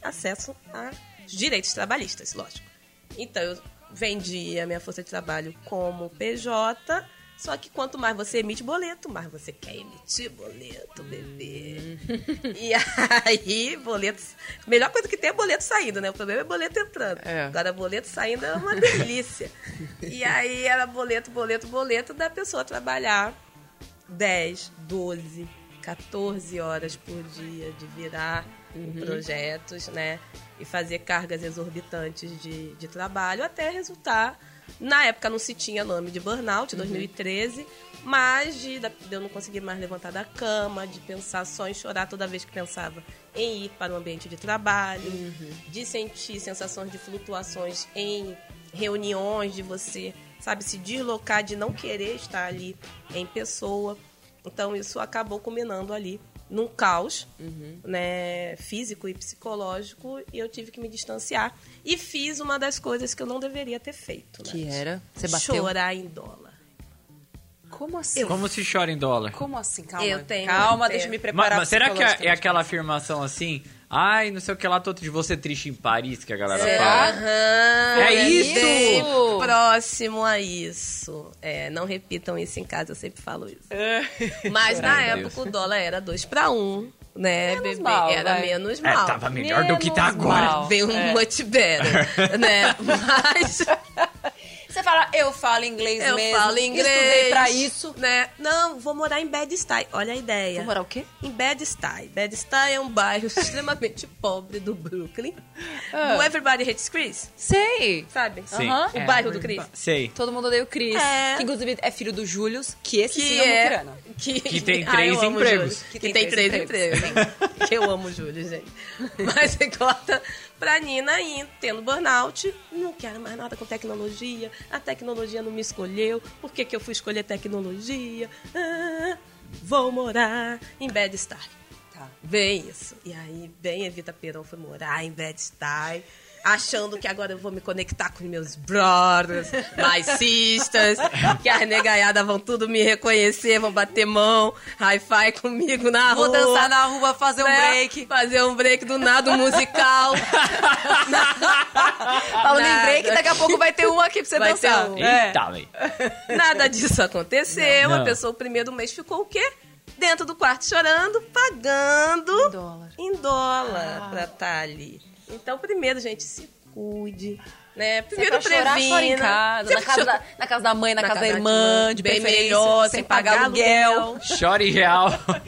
S5: acesso a direitos trabalhistas, lógico. Então, eu vendia minha força de trabalho como PJ. Só que quanto mais você emite boleto, mais você quer emitir boleto, bebê. e aí, boletos. Melhor coisa que tem é boleto saindo, né? O problema é boleto entrando.
S3: É.
S5: Agora, boleto saindo é uma delícia. e aí era boleto, boleto, boleto da pessoa trabalhar 10, 12, 14 horas por dia de virar em projetos, né? E fazer cargas exorbitantes de, de trabalho até resultar. Na época não se tinha nome de burnout, 2013, mas de, de eu não conseguir mais levantar da cama, de pensar só em chorar toda vez que pensava em ir para o ambiente de trabalho, de sentir sensações de flutuações em reuniões, de você, sabe, se deslocar, de não querer estar ali em pessoa. Então isso acabou culminando ali num caos, né, físico e psicológico, e eu tive que me distanciar. E fiz uma das coisas que eu não deveria ter feito. né?
S3: Que era? Você bateu?
S5: Chorar em dólar.
S3: Como assim?
S4: Como se chora em dólar?
S3: Como assim? Calma.
S5: Eu tenho-
S3: Calma,
S5: eu
S3: deixa eu me
S5: tenho.
S4: Mas,
S3: preparar
S4: mas será que é, é aquela afirmação assim? Ai, não sei o que lá, tô de você triste em Paris, que a galera
S3: Será?
S4: fala.
S5: Aham,
S4: É isso?
S5: bem próximo a isso. É, não repitam isso em casa, eu sempre falo isso. Mas na
S4: Ai,
S5: época o dólar era 2 para 1, um, né,
S3: Menos
S5: bebê?
S3: mal,
S5: era
S3: vai.
S5: menos
S4: É,
S5: mal.
S4: tava melhor do que tá
S3: Menos
S4: agora.
S3: mal.
S5: Bem um
S3: É.
S5: much better, né? Mas
S3: fala, eu falo inglês
S5: eu
S3: mesmo.
S5: falo inglês.
S3: Estudei pra isso.
S5: Né? Não, vou morar em Bed-Stuy. Olha a ideia.
S3: Vou morar o quê?
S5: Em Bed-Stuy. Bed-Stuy é um bairro extremamente pobre do Brooklyn. Do Everybody Hates Chris,
S3: Sei.
S5: sabe?
S4: Sim.
S3: Aham.
S5: O bairro do Chris.
S4: Sei.
S3: Todo mundo odeia o Cris.
S5: É.
S3: Que inclusive é filho do Julius, que esse sim
S5: que
S3: é
S5: é
S3: muquirana.
S5: Que,
S4: Que tem
S5: Ah,
S4: três
S5: o
S4: empregos.
S5: Júlio. Que, tem, três empregos. que eu amo o Júlio, gente. Mas você corta pra Nina aí, tendo burnout, não quero mais nada com tecnologia, a tecnologia não me escolheu, por que, que eu fui escolher tecnologia? Ah, vou morar em Bed-Stuy.
S3: Tá.
S5: Vem isso. E aí, bem Evita Perón foi morar em Bed-Stuy, achando que agora eu vou me conectar com meus brothers, mais sisters, que as negaiadas vão tudo me reconhecer, vão bater mão, hi-fi comigo na
S3: Vou
S5: rua.
S3: dançar na rua, fazer um
S5: né?
S3: break.
S5: Fazer um break do nada, um musical.
S3: Falando em
S5: Nada.
S3: break, daqui a pouco vai ter um aqui pra você
S5: Vai
S3: dançar.
S5: ter um.
S3: É.
S4: Eita, velho.
S5: Nada disso aconteceu.
S4: Não.
S5: A pessoa, o primeiro mês, ficou o quê? Dentro do quarto chorando, pagando
S3: Em dólar.
S5: em dólar pra estar ali. Então, primeiro, gente, se cuide. Né? Primeiro,
S3: Primeiro chorar,
S5: previna.
S3: chora em casa, na casa, da, na casa da mãe, na,
S5: Na
S3: casa da
S5: casa
S3: irmã, de
S5: bem melhor,
S3: sem pagar aluguel.
S4: Chore real.
S3: Chora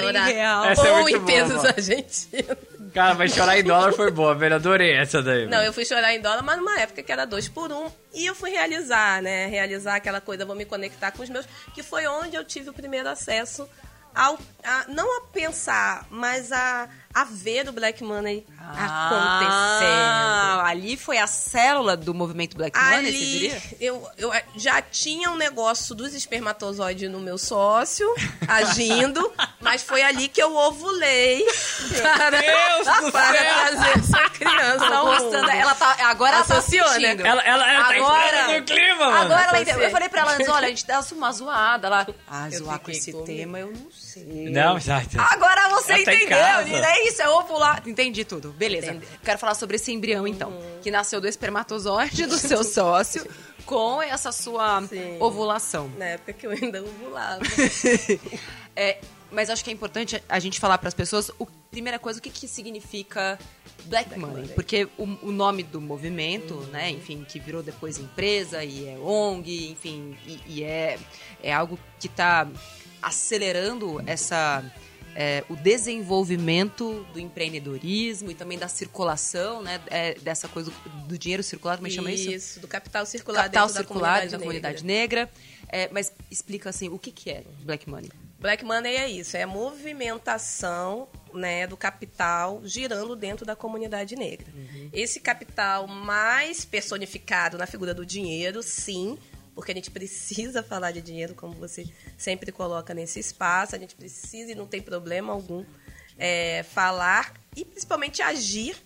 S3: em
S5: chorar.
S3: real.
S4: Essa é
S5: Ou
S4: muito
S5: em
S4: boa,
S5: pesos
S4: mano.
S5: argentinos.
S4: Cara, mas chorar em dólar foi boa, velho. Adorei essa daí.
S5: Não,
S4: velho.
S5: eu fui chorar em dólar, mas numa época que era dois por um. E eu fui realizar, né? Realizar aquela coisa, vou me conectar com os meus. Que foi onde eu tive o primeiro acesso ao. A, não a pensar, mas a, a ver o Black Money acontecendo.
S3: Ah, ali foi a célula do movimento Black Money, você
S5: Ali
S3: diria?
S5: eu, eu já tinha um negócio dos espermatozoides no meu sócio, agindo, mas foi ali que eu ovulei para,
S4: Deus do
S5: para
S4: céu!
S5: trazer essa criança
S3: gostando.
S5: mundo.
S3: Ela tá, agora ela tá
S5: Associou, né?
S3: sentindo.
S4: Ela, ela, ela tá
S3: Agora-
S4: entrando no clima, mano.
S3: Agora ela entendeu. Eu falei pra ela antes, olha, a gente dá uma zoada lá. Ah,
S5: Eu
S3: zoar com esse
S5: com
S3: tema, eu não sei.
S4: Não, exato.
S3: Agora você
S4: Ela tá
S3: entendeu. Nina. É isso, é ovular. Entendi tudo. Beleza.
S5: Entendi.
S3: Quero falar sobre esse embrião, então. Que nasceu do espermatozoide do seu sócio com essa sua
S5: Sim.
S3: ovulação.
S5: Na época que eu ainda ovulava.
S3: É, mas acho que é importante a gente falar para as pessoas, o, primeira coisa, o que, que significa Black, Money.
S5: Money.
S3: Porque o, o nome do movimento, né, enfim, que virou depois empresa e é ONG, enfim, e, e é, é algo que está acelerando essa... é, o desenvolvimento do empreendedorismo e também da circulação, né? é, dessa coisa do, do dinheiro circular, como é que chama isso?
S5: Isso, do capital circular
S3: Capital
S5: dentro
S3: circular
S5: da
S3: da
S5: comunidade,
S3: comunidade
S5: negra.
S3: negra. É, mas explica assim, o que, que é Black Money?
S5: Black Money é isso, é a movimentação né, do capital girando dentro da comunidade negra. Esse capital mais personificado na figura do dinheiro, sim, porque a gente precisa falar de dinheiro, como você sempre coloca nesse espaço, a gente precisa e não tem problema algum é, falar e principalmente agir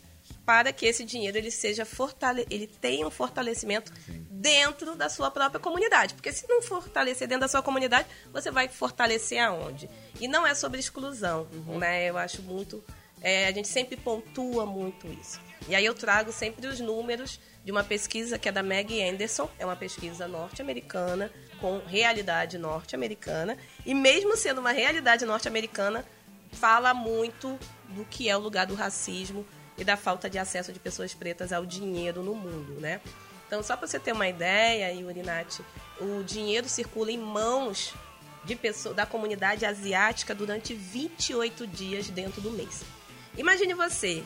S5: para que esse dinheiro ele seja fortale ele tenha um fortalecimento dentro da sua própria comunidade. Porque se não fortalecer dentro da sua comunidade, você vai fortalecer aonde? E não é sobre exclusão, né? Eu acho muito É, a gente sempre pontua muito isso. E aí eu trago sempre os números de uma pesquisa que é da Meg Anderson, é uma pesquisa norte-americana, com realidade norte-americana. E mesmo sendo uma realidade norte-americana, fala muito do que é o lugar do racismo e da falta de acesso de pessoas pretas ao dinheiro no mundo, né? Então, só para você ter uma ideia, Yuri Nath, o dinheiro circula em mãos de pessoa, da comunidade asiática durante 28 dias dentro do mês. Imagine você,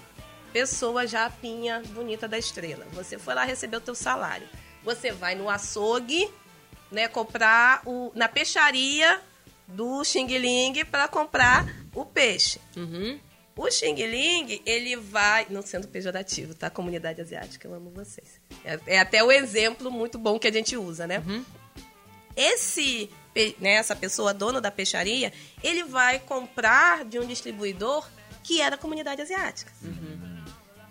S5: pessoa japinha bonita da estrela. Você foi lá receber o teu salário. Você vai no açougue, né, comprar o na peixaria do Xing Ling para comprar o peixe.
S3: Uhum.
S5: O Xing Ling, ele vai. Não sendo pejorativo, tá? Comunidade asiática, eu amo vocês. É, é até o exemplo muito bom que a gente usa, né? Esse, pe- né, essa pessoa, dona da peixaria, ele vai comprar de um distribuidor que é da comunidade asiática.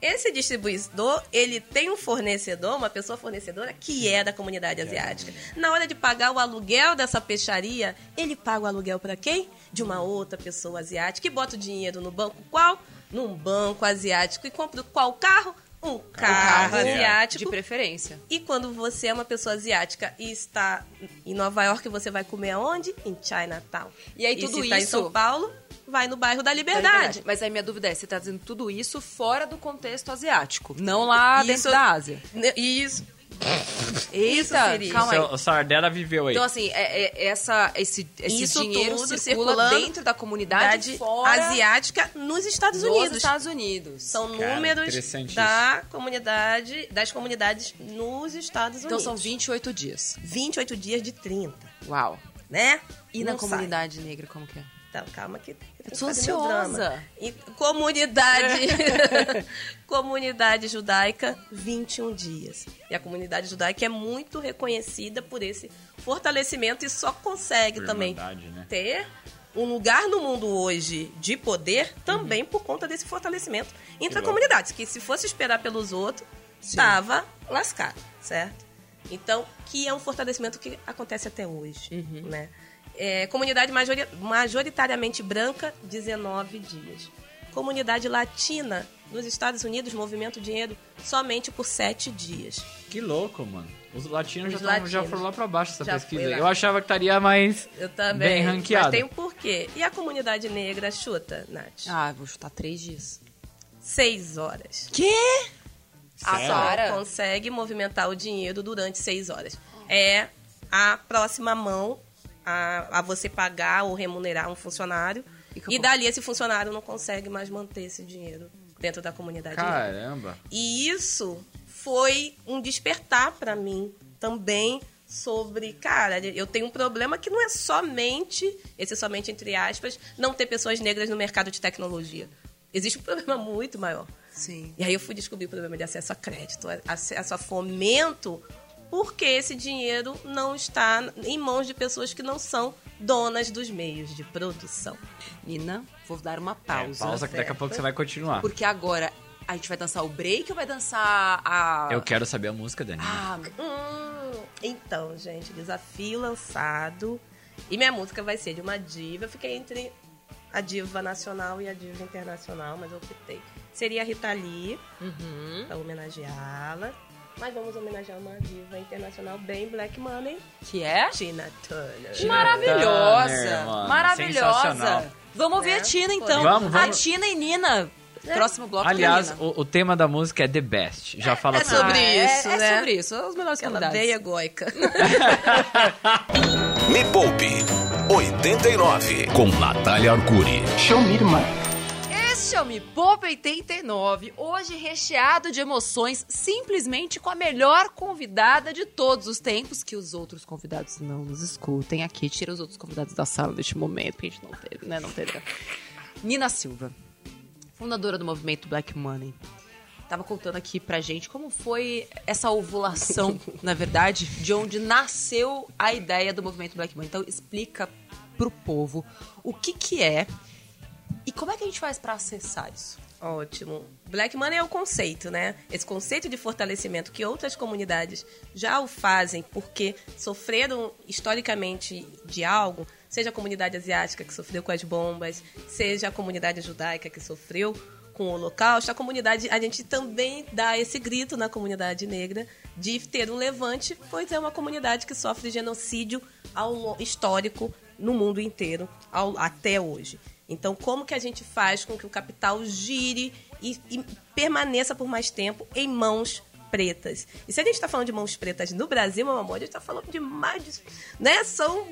S5: Esse distribuidor, ele tem um fornecedor, uma pessoa fornecedora, que é da comunidade asiática. Na hora de pagar o aluguel dessa peixaria, ele paga o aluguel para quem? De uma outra pessoa asiática. E bota o dinheiro no banco qual? Num banco asiático. E compra qual carro? Um carro
S3: carro
S5: asiático.
S3: De preferência.
S5: E quando você é uma pessoa asiática e está em Nova York, você vai comer aonde? Em Chinatown.
S3: E aí tudo
S5: se está em
S3: isso-
S5: São Paulo, vai no bairro da
S3: Da
S5: Liberdade.
S3: Mas aí minha dúvida é, você tá dizendo tudo isso fora do contexto asiático, não lá
S5: Isso-
S3: dentro da Ásia.
S5: Isso.
S3: Eita,
S5: Siri.
S3: calma aí.
S4: O Sardella viveu aí.
S3: Então, assim, é, é- essa, esse, esse
S5: Isso
S3: dinheiro
S5: tudo
S3: circula
S5: circulando
S3: dentro da comunidade
S5: asiática nos Estados
S3: dos
S5: Unidos.
S3: Estados Unidos.
S5: São
S4: Cara,
S5: números da comunidade, das comunidades nos Estados
S3: Então
S5: Unidos.
S3: são 28 dias.
S5: 28 dias de 30,
S3: Uau.
S5: né?
S3: E na
S5: Não sai.
S3: comunidade negra, como que é?
S5: Então, calma que fazer meu
S3: ansiosa.
S5: drama. E comunidade comunidade judaica 21 dias. E a comunidade judaica é muito reconhecida por esse fortalecimento e só consegue
S4: Por
S5: também
S4: né?
S5: ter um lugar no mundo hoje de poder
S3: Uhum.
S5: também por conta desse fortalecimento entre a comunidade, que se fosse esperar pelos outros, estava lascado, certo? Então, que é um fortalecimento que acontece até hoje,
S3: Uhum.
S5: né? É, comunidade majori- majoritariamente branca, 19 dias. Comunidade latina, nos Estados Unidos, movimento dinheiro somente por 7 dias.
S4: Que louco, mano. Os latinos
S5: Os
S4: já, tão- já
S5: latinos.
S4: foram lá pra baixo essa
S5: Já
S4: pesquisa. Eu achava que estaria mais
S5: Eu também.
S4: bem ranqueado.
S5: Mas tem um porquê. E a comunidade negra chuta, Nath?
S3: Ah, eu vou chutar três dias.
S5: Seis horas.
S3: Quê? A? Sara?
S5: consegue movimentar o dinheiro durante seis horas. É a próxima mão a, a você pagar ou remunerar um funcionário.
S3: E.
S5: E dali esse funcionário não consegue mais manter esse dinheiro dentro da comunidade. negra.
S4: Caramba.
S5: E isso foi um despertar para mim também sobre, cara, eu tenho um problema que não é somente, esse somente entre aspas, não ter pessoas negras no mercado de tecnologia. Existe um problema muito maior.
S3: Sim.
S5: E aí eu fui descobrir o problema de acesso a crédito, acesso a fomento, porque esse dinheiro não está em mãos de pessoas que não são donas dos meios de produção.
S3: Nina, vou dar uma
S4: É,
S3: pausa.
S4: pausa que daqui a pouco você vai continuar.
S3: Porque agora a gente vai dançar o break ou vai dançar a.
S4: Eu quero saber a música, Dani.
S3: Ah,
S5: Hum, então, gente, desafio lançado. E minha música vai ser de uma diva. Eu fiquei entre a diva nacional e a diva internacional, mas eu optei. Seria a Rita Lee,
S3: uhum.
S5: pra homenageá-la. Mas vamos homenagear uma diva internacional bem Black Money,
S3: que é?
S5: Tina Turner.
S4: Tina
S3: Maravilhosa!
S4: Turner.
S3: Maravilhosa!
S4: Sensacional.
S3: Vamos ouvir
S5: Né?
S3: a Tina então.
S4: Vamos, vamos.
S3: A Tina e Nina. Próximo bloco
S4: Aliás, o, o tema da música é The Best. Já fala
S5: é sobre
S3: Ah,
S5: isso,
S3: é,
S5: né?
S3: É sobre isso, os melhores
S5: Aquela
S3: convidados.
S5: veia goica.
S1: Me Poupe 89 com Natália Arcuri.
S3: Este é o Me Poupa 89, hoje recheado de emoções, simplesmente com a melhor convidada de todos os tempos, que os outros convidados não nos escutem aqui. Tira os outros convidados da sala neste momento, porque a gente não teve, né? Não teve. Nina Silva, fundadora do movimento Black Money. Tava contando aqui pra gente como foi essa ovulação, na verdade, de onde nasceu a ideia do movimento Black Money. Então explica pro povo o que que é e como é que a gente faz pra acessar isso?
S5: Ótimo. Black Money é o conceito, né? Esse conceito de fortalecimento que outras comunidades já o fazem porque sofreram historicamente de algo, seja a comunidade asiática que sofreu com as bombas, seja a comunidade judaica que sofreu com o Holocausto, a comunidade, a gente também dá esse grito na comunidade negra de ter um levante, pois é uma comunidade que sofre genocídio ao histórico no mundo inteiro ao, até hoje. Então, como que a gente faz com que o capital gire e, e permaneça por mais tempo em mãos pretas. E se a gente está falando de mãos pretas no Brasil, meu amor, a gente está falando de mais de, né? São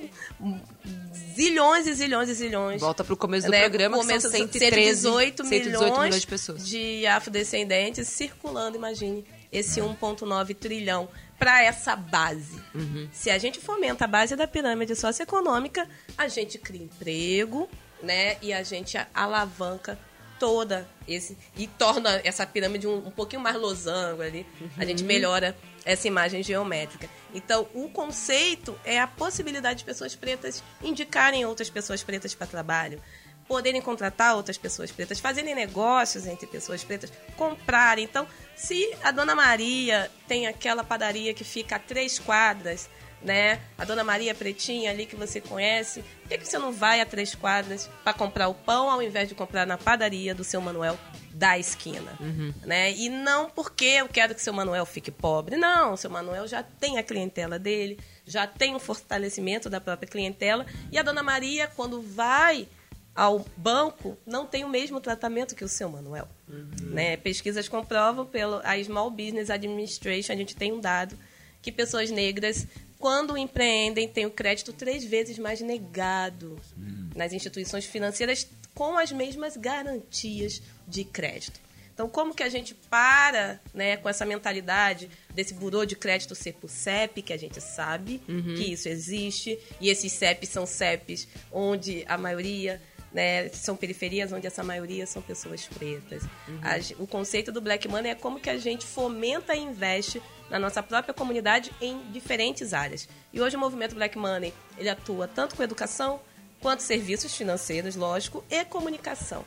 S5: zilhões e zilhões e zilhões.
S3: Volta para o começo do né? programa, começo, que são 113, 118, 118 milhões, milhões de pessoas.
S5: De afrodescendentes circulando, imagine, esse 1,9 trilhão para essa base. Uhum. Se a gente fomenta a base da pirâmide socioeconômica, a gente cria emprego, né? E a gente alavanca toda esse e torna essa pirâmide um, um pouquinho mais losango ali. Uhum. A gente melhora essa imagem geométrica. Então, o conceito é a possibilidade de pessoas pretas indicarem outras pessoas pretas para trabalho, poderem contratar outras pessoas pretas, fazerem negócios entre pessoas pretas, comprarem. Então, se a dona Maria tem aquela padaria que fica a três quadras né? A Dona Maria Pretinha ali que você conhece. Por que, que você não vai a três quadras para comprar o pão ao invés de comprar na padaria do seu Manuel da esquina, uhum. né? E não porque eu quero que seu Manuel fique pobre, não. Seu Manuel já tem a clientela dele, já tem o um fortalecimento da própria clientela e a Dona Maria quando vai ao banco não tem o mesmo tratamento que o seu Manuel, uhum. né? Pesquisas comprovam pelo a Small Business Administration, a gente tem um dado que pessoas negras quando empreendem, têm o crédito três vezes mais negado hum. nas instituições financeiras com as mesmas garantias de crédito. Então, como que a gente para né, com essa mentalidade desse burô de crédito ser por CEP, que a gente sabe uhum. que isso existe, e esses CEPs são CEPs onde a maioria né, são periferias onde essa maioria são pessoas pretas. Uhum. A, o conceito do Black Money é como que a gente fomenta e investe na nossa própria comunidade em diferentes áreas. E hoje o movimento Black Money ele atua tanto com educação quanto serviços financeiros, lógico, e comunicação.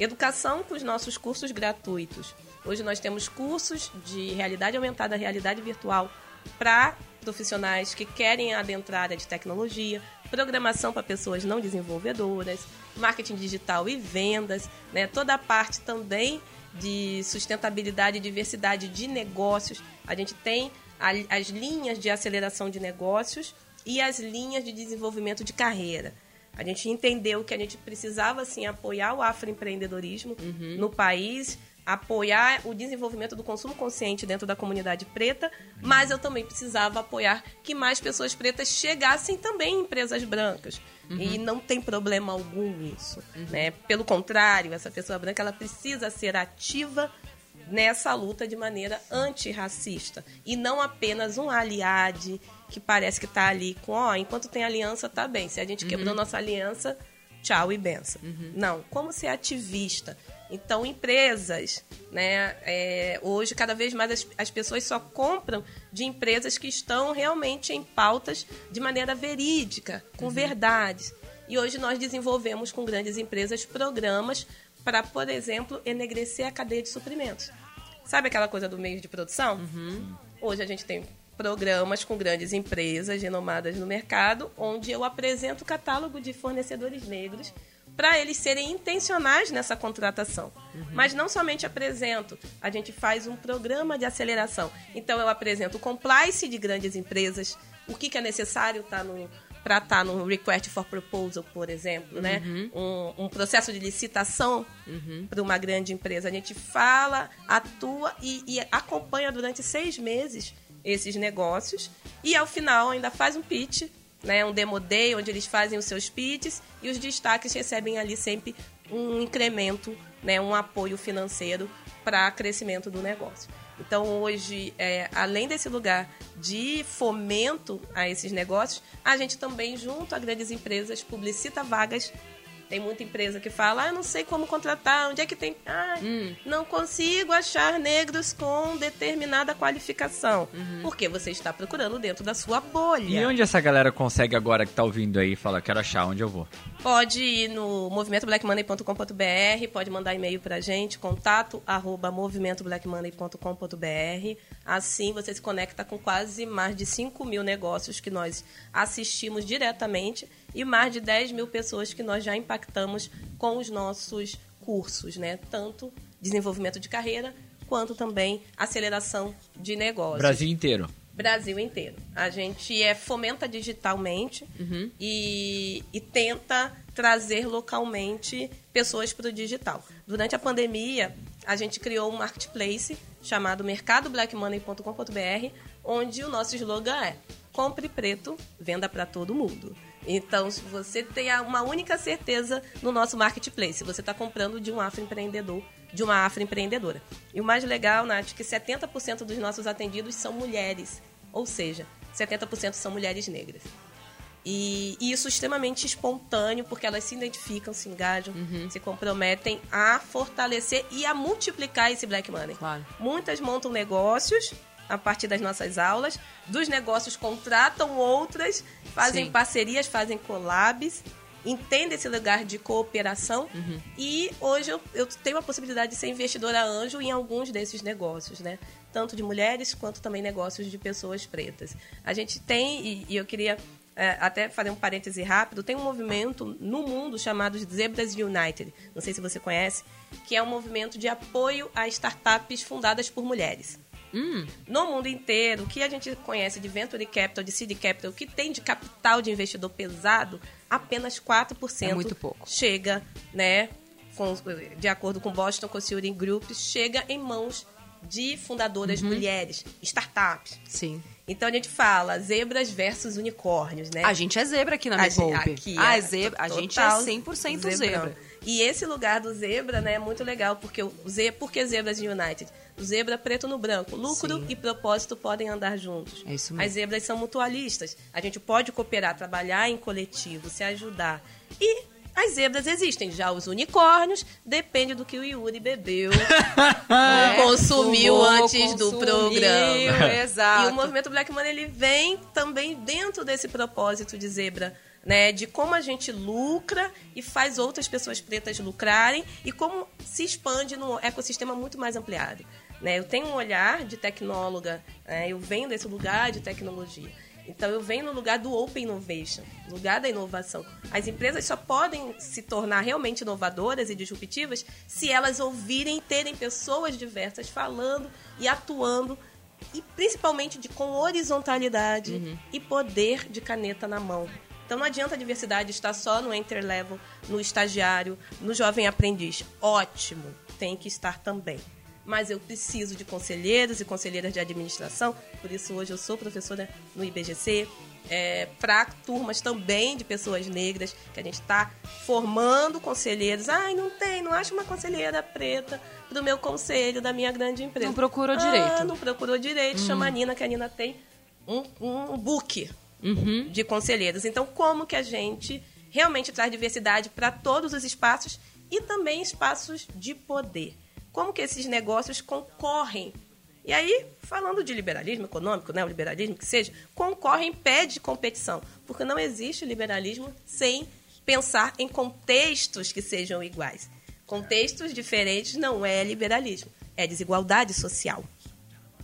S5: Educação com os nossos cursos gratuitos. Hoje nós temos cursos de realidade aumentada, realidade virtual para profissionais que querem adentrar a área de tecnologia, programação para pessoas não desenvolvedoras, marketing digital e vendas, né? toda a parte também de sustentabilidade e diversidade de negócios. A gente tem as linhas de aceleração de negócios e as linhas de desenvolvimento de carreira. A gente entendeu que a gente precisava assim apoiar o afroempreendedorismo uhum. no país, apoiar o desenvolvimento do consumo consciente dentro da comunidade preta, mas eu também precisava apoiar que mais pessoas pretas chegassem também em empresas brancas. Uhum. E não tem problema algum nisso. Uhum. Né? Pelo contrário, essa pessoa branca ela precisa ser ativa nessa luta de maneira antirracista. E não apenas um aliade que parece que está ali com, ó, enquanto tem aliança, tá bem. Se a gente quebrou uhum. nossa aliança, tchau e benção. Uhum. Não, como ser ativista? Então, empresas, né? É, hoje, cada vez mais as, as, pessoas só compram de empresas que estão realmente em pautas de maneira verídica, com uhum. verdades. E hoje nós desenvolvemos com grandes empresas programas para, por exemplo, enegrecer a cadeia de suprimentos. Sabe aquela coisa do meio de produção? Uhum. Hoje a gente tem programas com grandes empresas renomadas no mercado, onde eu apresento o catálogo de fornecedores negros para eles serem intencionais nessa contratação. Uhum. Mas não somente apresento, a gente faz um programa de aceleração. Então eu apresento o compliance de grandes empresas, o que, que é necessário tá no para estar tá no request for proposal, por exemplo, né? uhum. né? Um, um, processo de licitação uhum. para uma grande empresa. A gente fala, atua e, e acompanha durante seis meses esses negócios e ao final ainda faz um pitch né, um demo day onde eles fazem os seus pitches e os destaques recebem ali sempre um incremento, né, um apoio financeiro para crescimento do negócio. Então, hoje, é, além desse lugar de fomento a esses negócios, a gente também, junto a grandes empresas, publicita vagas tem muita empresa que fala, ah, eu não sei como contratar, onde é que tem. Ah, hum. não consigo achar negros com determinada qualificação. Uhum. Porque você está procurando dentro da sua bolha.
S4: E onde essa galera consegue agora que está ouvindo aí e fala, quero achar, onde eu vou?
S5: Pode ir no movimentoblackmoney.com.br, pode mandar e-mail pra gente, contato arroba movimentoblackmoney.com.br. Assim você se conecta com quase mais de 5 mil negócios que nós assistimos diretamente e mais de 10 mil pessoas que nós já impactamos com os nossos cursos, né? Tanto desenvolvimento de carreira quanto também aceleração de negócios.
S4: Brasil inteiro.
S5: Brasil inteiro. A gente é fomenta digitalmente e, e tenta trazer localmente pessoas para o digital. Durante a pandemia, a gente criou um marketplace chamado mercadoblackmoney.com.br, onde o nosso slogan é compre preto, venda para todo mundo. Então, se você tem uma única certeza no nosso marketplace, você está comprando de um afroempreendedor, de uma afroempreendedora. E o mais legal, Nath, que 70% dos nossos atendidos são mulheres, ou seja, 70% são mulheres negras. E, e isso extremamente espontâneo, porque elas se identificam, se engajam, se comprometem a fortalecer e a multiplicar esse black money.
S3: Claro.
S5: Muitas montam negócios a partir das nossas aulas, dos negócios contratam outras, fazem
S3: Sim.
S5: parcerias, fazem collabs, entendem esse lugar de cooperação e hoje eu, eu tenho a possibilidade de ser investidora anjo em alguns desses negócios, né? Tanto de mulheres quanto também negócios de pessoas pretas. A gente tem, e, e eu queria é, até fazer um parêntese rápido, tem um movimento no mundo chamado Zebras United, não sei se você conhece, que é um movimento de apoio a startups fundadas por mulheres. No mundo inteiro, o que a gente conhece de Venture Capital, de Seed Capital, o que tem de capital de investidor pesado, apenas 4%
S3: É muito pouco.
S5: chega, né, com- de acordo com Boston Consulting Group, chega em mãos de fundadoras
S3: Uhum.
S5: mulheres, startups.
S3: Sim.
S5: Então a gente fala zebras versus unicórnios, né?
S3: A gente é zebra aqui na
S5: A
S3: Me Poupe.
S5: aqui é
S3: é zebra. A gente é
S5: total
S3: 100%
S5: zebrão.
S3: zebra.
S5: E esse lugar do zebra, né, é muito legal, porque o ze, por que Zebras United? Zebra preto no branco. Lucro
S3: Sim.
S5: e propósito podem andar juntos.
S3: É isso mesmo.
S5: As zebras são mutualistas. A gente pode cooperar, trabalhar em coletivo, se ajudar. E as zebras existem. Já os unicórnios, depende do que o Yuri bebeu,
S3: É,
S5: consumiu
S3: fumou,
S5: antes do
S3: consumiu,
S5: programa.
S3: Exato.
S5: E o movimento Black Money ele vem também dentro desse propósito de zebra, né? De como a gente lucra e faz outras pessoas pretas lucrarem e como se expande num ecossistema muito mais ampliado. Né? Eu tenho um olhar de tecnóloga, né? eu venho desse lugar de tecnologia. Então eu venho no lugar do Open Innovation, lugar da inovação. As empresas só podem se tornar realmente inovadoras e disruptivas se elas ouvirem e terem pessoas diversas falando e atuando e principalmente de, com horizontalidade e poder de caneta na mão. Então não adianta a diversidade estar só no enter level, no estagiário, no jovem aprendiz. Ótimo, tem que estar também. Mas eu preciso de conselheiros e conselheiras de administração, por isso hoje eu sou professora no IBGC, é, para turmas também de pessoas negras, que a gente está formando conselheiros. Ai, não tem, não acho uma conselheira preta para o meu conselho da minha grande empresa.
S3: Não procurou
S5: Ah,
S3: direito.
S5: não procurou direito, chama a Nina, que a Nina tem um, um book de conselheiros. Então, como que a gente realmente traz diversidade para todos os espaços e também espaços de poder? Como que esses negócios concorrem? E aí, falando de liberalismo econômico, né, o liberalismo que seja, concorrem pede competição, porque não existe liberalismo sem pensar em contextos que sejam iguais. Contextos diferentes não é liberalismo, é desigualdade social.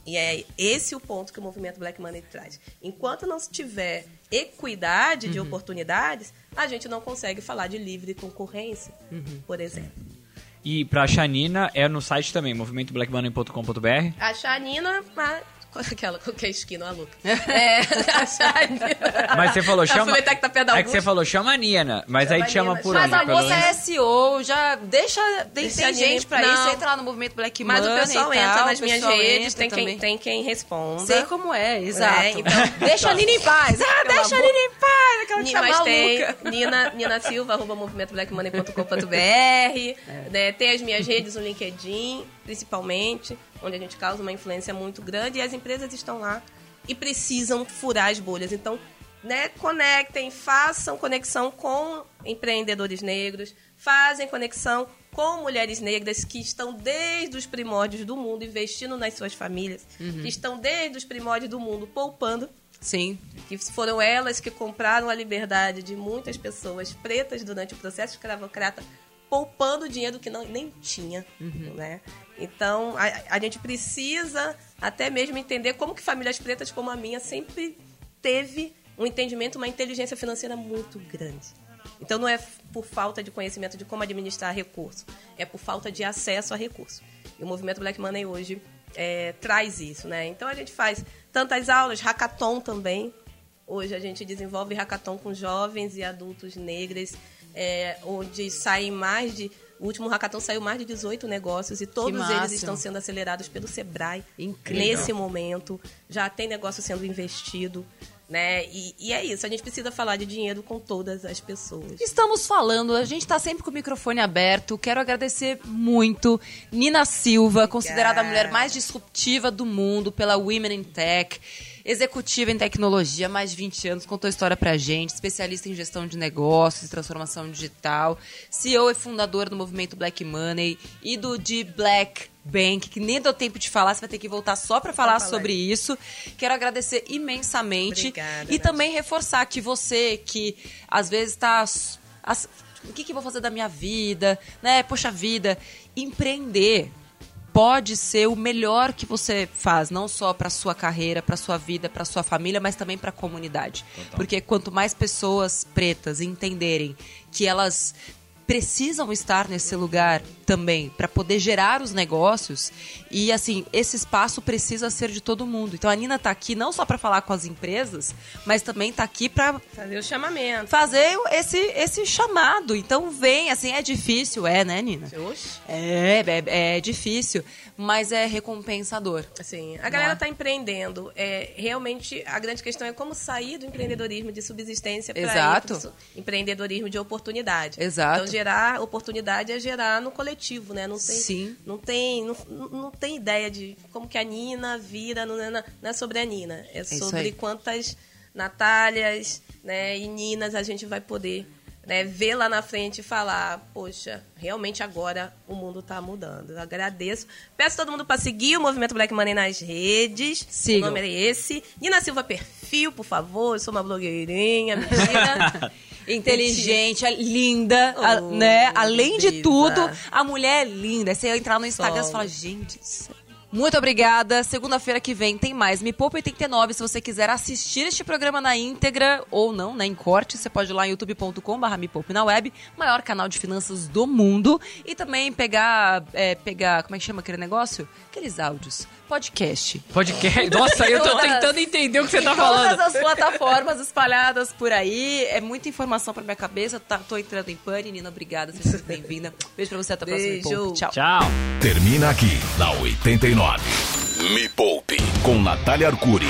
S5: E é esse o ponto que o movimento Black Money traz. Enquanto não se tiver equidade de oportunidades, a gente não consegue falar de livre concorrência, por exemplo.
S4: E pra Xanina é no site também, movimentoblackmoney.com.br.
S5: A Chanina, a- aquela com que é esquina, a Luca. É, a Chanina.
S4: Mas você falou, chama.
S5: Aproveitar que tá perto da
S4: É que você falou, chama a Nina. Mas
S5: Chama
S4: aí te chama
S5: Nina,
S4: por onde?
S3: Mas a moça é SEO, já deixa. Tem,
S5: Deixa
S3: tem gente
S5: Nina-
S3: pra
S5: Não.
S3: isso, entra lá no movimento Black
S5: Mas
S3: Money.
S5: o pessoal
S3: e
S5: entra
S3: tal,
S5: nas
S3: o
S5: minhas
S3: pessoal
S5: redes,
S3: entra
S5: tem quem, tem quem responda.
S3: Sei como é, exato.
S5: É, então-
S3: deixa a Nina em paz. Ah,
S5: Pelo
S3: deixa a
S5: amor-
S3: Nina em paz. Aquela que
S5: Ni-
S3: tá
S5: mas tem
S3: maluca.
S5: Nina, Nina Silva, arroba movimentoblackmoney.com.br.
S3: É.
S5: né, tem as minhas redes no LinkedIn, principalmente, onde a gente causa uma influência muito grande e as empresas estão lá e precisam furar as bolhas. Então, né, conectem, façam conexão com empreendedores negros, fazem conexão com mulheres negras que estão desde os primórdios do mundo investindo nas suas famílias, que estão desde os primórdios do mundo poupando
S3: Sim.
S5: que foram elas que compraram a liberdade de muitas pessoas pretas durante o processo escravocrata, poupando dinheiro que não, nem tinha, né? Então, a, a gente precisa até mesmo entender como que famílias pretas como a minha sempre teve um entendimento, uma inteligência financeira muito grande. Então não é por falta de conhecimento de como administrar recurso, é por falta de acesso a recurso. E o movimento Black Money hoje é, traz isso, né? Então a gente faz tantas aulas, hackathon também. Hoje a gente desenvolve hackathon com jovens e adultos negros, é, onde saem mais de o último hackathon saiu mais de 18 negócios e todos eles estão sendo acelerados pelo Sebrae
S3: Incrível.
S5: nesse momento. Já tem negócio sendo investido, né? E, e é isso, a gente precisa falar de dinheiro com todas as pessoas.
S3: Estamos falando, a gente está sempre com o microfone aberto. Quero agradecer muito Nina Silva, considerada a mulher mais disruptiva do mundo pela Women in Tech, executiva em tecnologia, mais de 20 anos, contou história pra gente, especialista em gestão de negócios e transformação digital, CEO e fundadora do movimento Black Money e do de Black Bank, que nem deu tempo de falar, você vai ter que voltar só para falar
S5: falar
S3: sobre isso. Quero agradecer imensamente
S5: Obrigada,
S3: e
S5: Nath.
S3: também reforçar que você que às vezes está o que, que eu vou fazer da minha vida, né? Poxa vida, empreender pode ser o melhor que você faz, não só para sua carreira, para sua vida, para sua família, mas também para a comunidade. Porque quanto mais pessoas pretas entenderem que elas precisam estar nesse lugar também para poder gerar os negócios e assim esse espaço precisa ser de todo mundo então a Nina tá aqui não só para falar com as empresas mas também tá aqui para
S5: Fazer o chamamento.
S3: fazer esse esse chamado então vem assim é difícil é né Nina
S5: Oxe.
S3: é, é, é difícil, mas é recompensador.
S5: Assim, a galera
S3: é?
S5: está empreendendo. É, realmente, a grande questão é como sair do empreendedorismo de subsistência para empreendedorismo de oportunidade.
S3: Exato.
S5: Então, gerar oportunidade é gerar no coletivo, né? Não tem,
S3: Sim.
S5: Não tem, não, não tem ideia de como que a Nina vira, não é, não é sobre a Nina. É
S3: isso
S5: sobre quantas Natálias né, e Ninas a gente vai poder né, ver lá na frente e falar, poxa, realmente agora o mundo está mudando. Eu agradeço. Peço todo mundo para seguir o Movimento Black Money nas redes.
S3: Sigam.
S5: O nome é esse. Nina Silva Perfil, por favor. Eu sou uma blogueirinha, mentira.
S3: Inteligente, linda, a-
S5: Oh,
S3: né? Além de tudo, a mulher é linda. Você entrar no Instagram e
S5: Somos.
S3: fala, gente. Muito obrigada. Segunda-feira que vem tem mais. Me Poupa 89. Se você quiser assistir este programa na íntegra ou não, né, em corte, você pode ir lá em youtube.com.br Me Poupe na web, maior canal de finanças do mundo. E também pegar, é, pegar, como é que chama aquele negócio? Aqueles áudios. Podcast.
S4: Podcast. Nossa, eu tô tentando entender o que você tá
S3: Em Todas
S4: falando.
S3: as plataformas espalhadas por aí. É muita informação pra minha cabeça. Tá, tô entrando em pane. Nina, obrigada. Seja muito bem-vinda. Beijo pra você. Até a próxima. Poupe. Tchau.
S4: Tchau.
S1: Termina aqui na 89. Me Poupe com Natália Arcuri.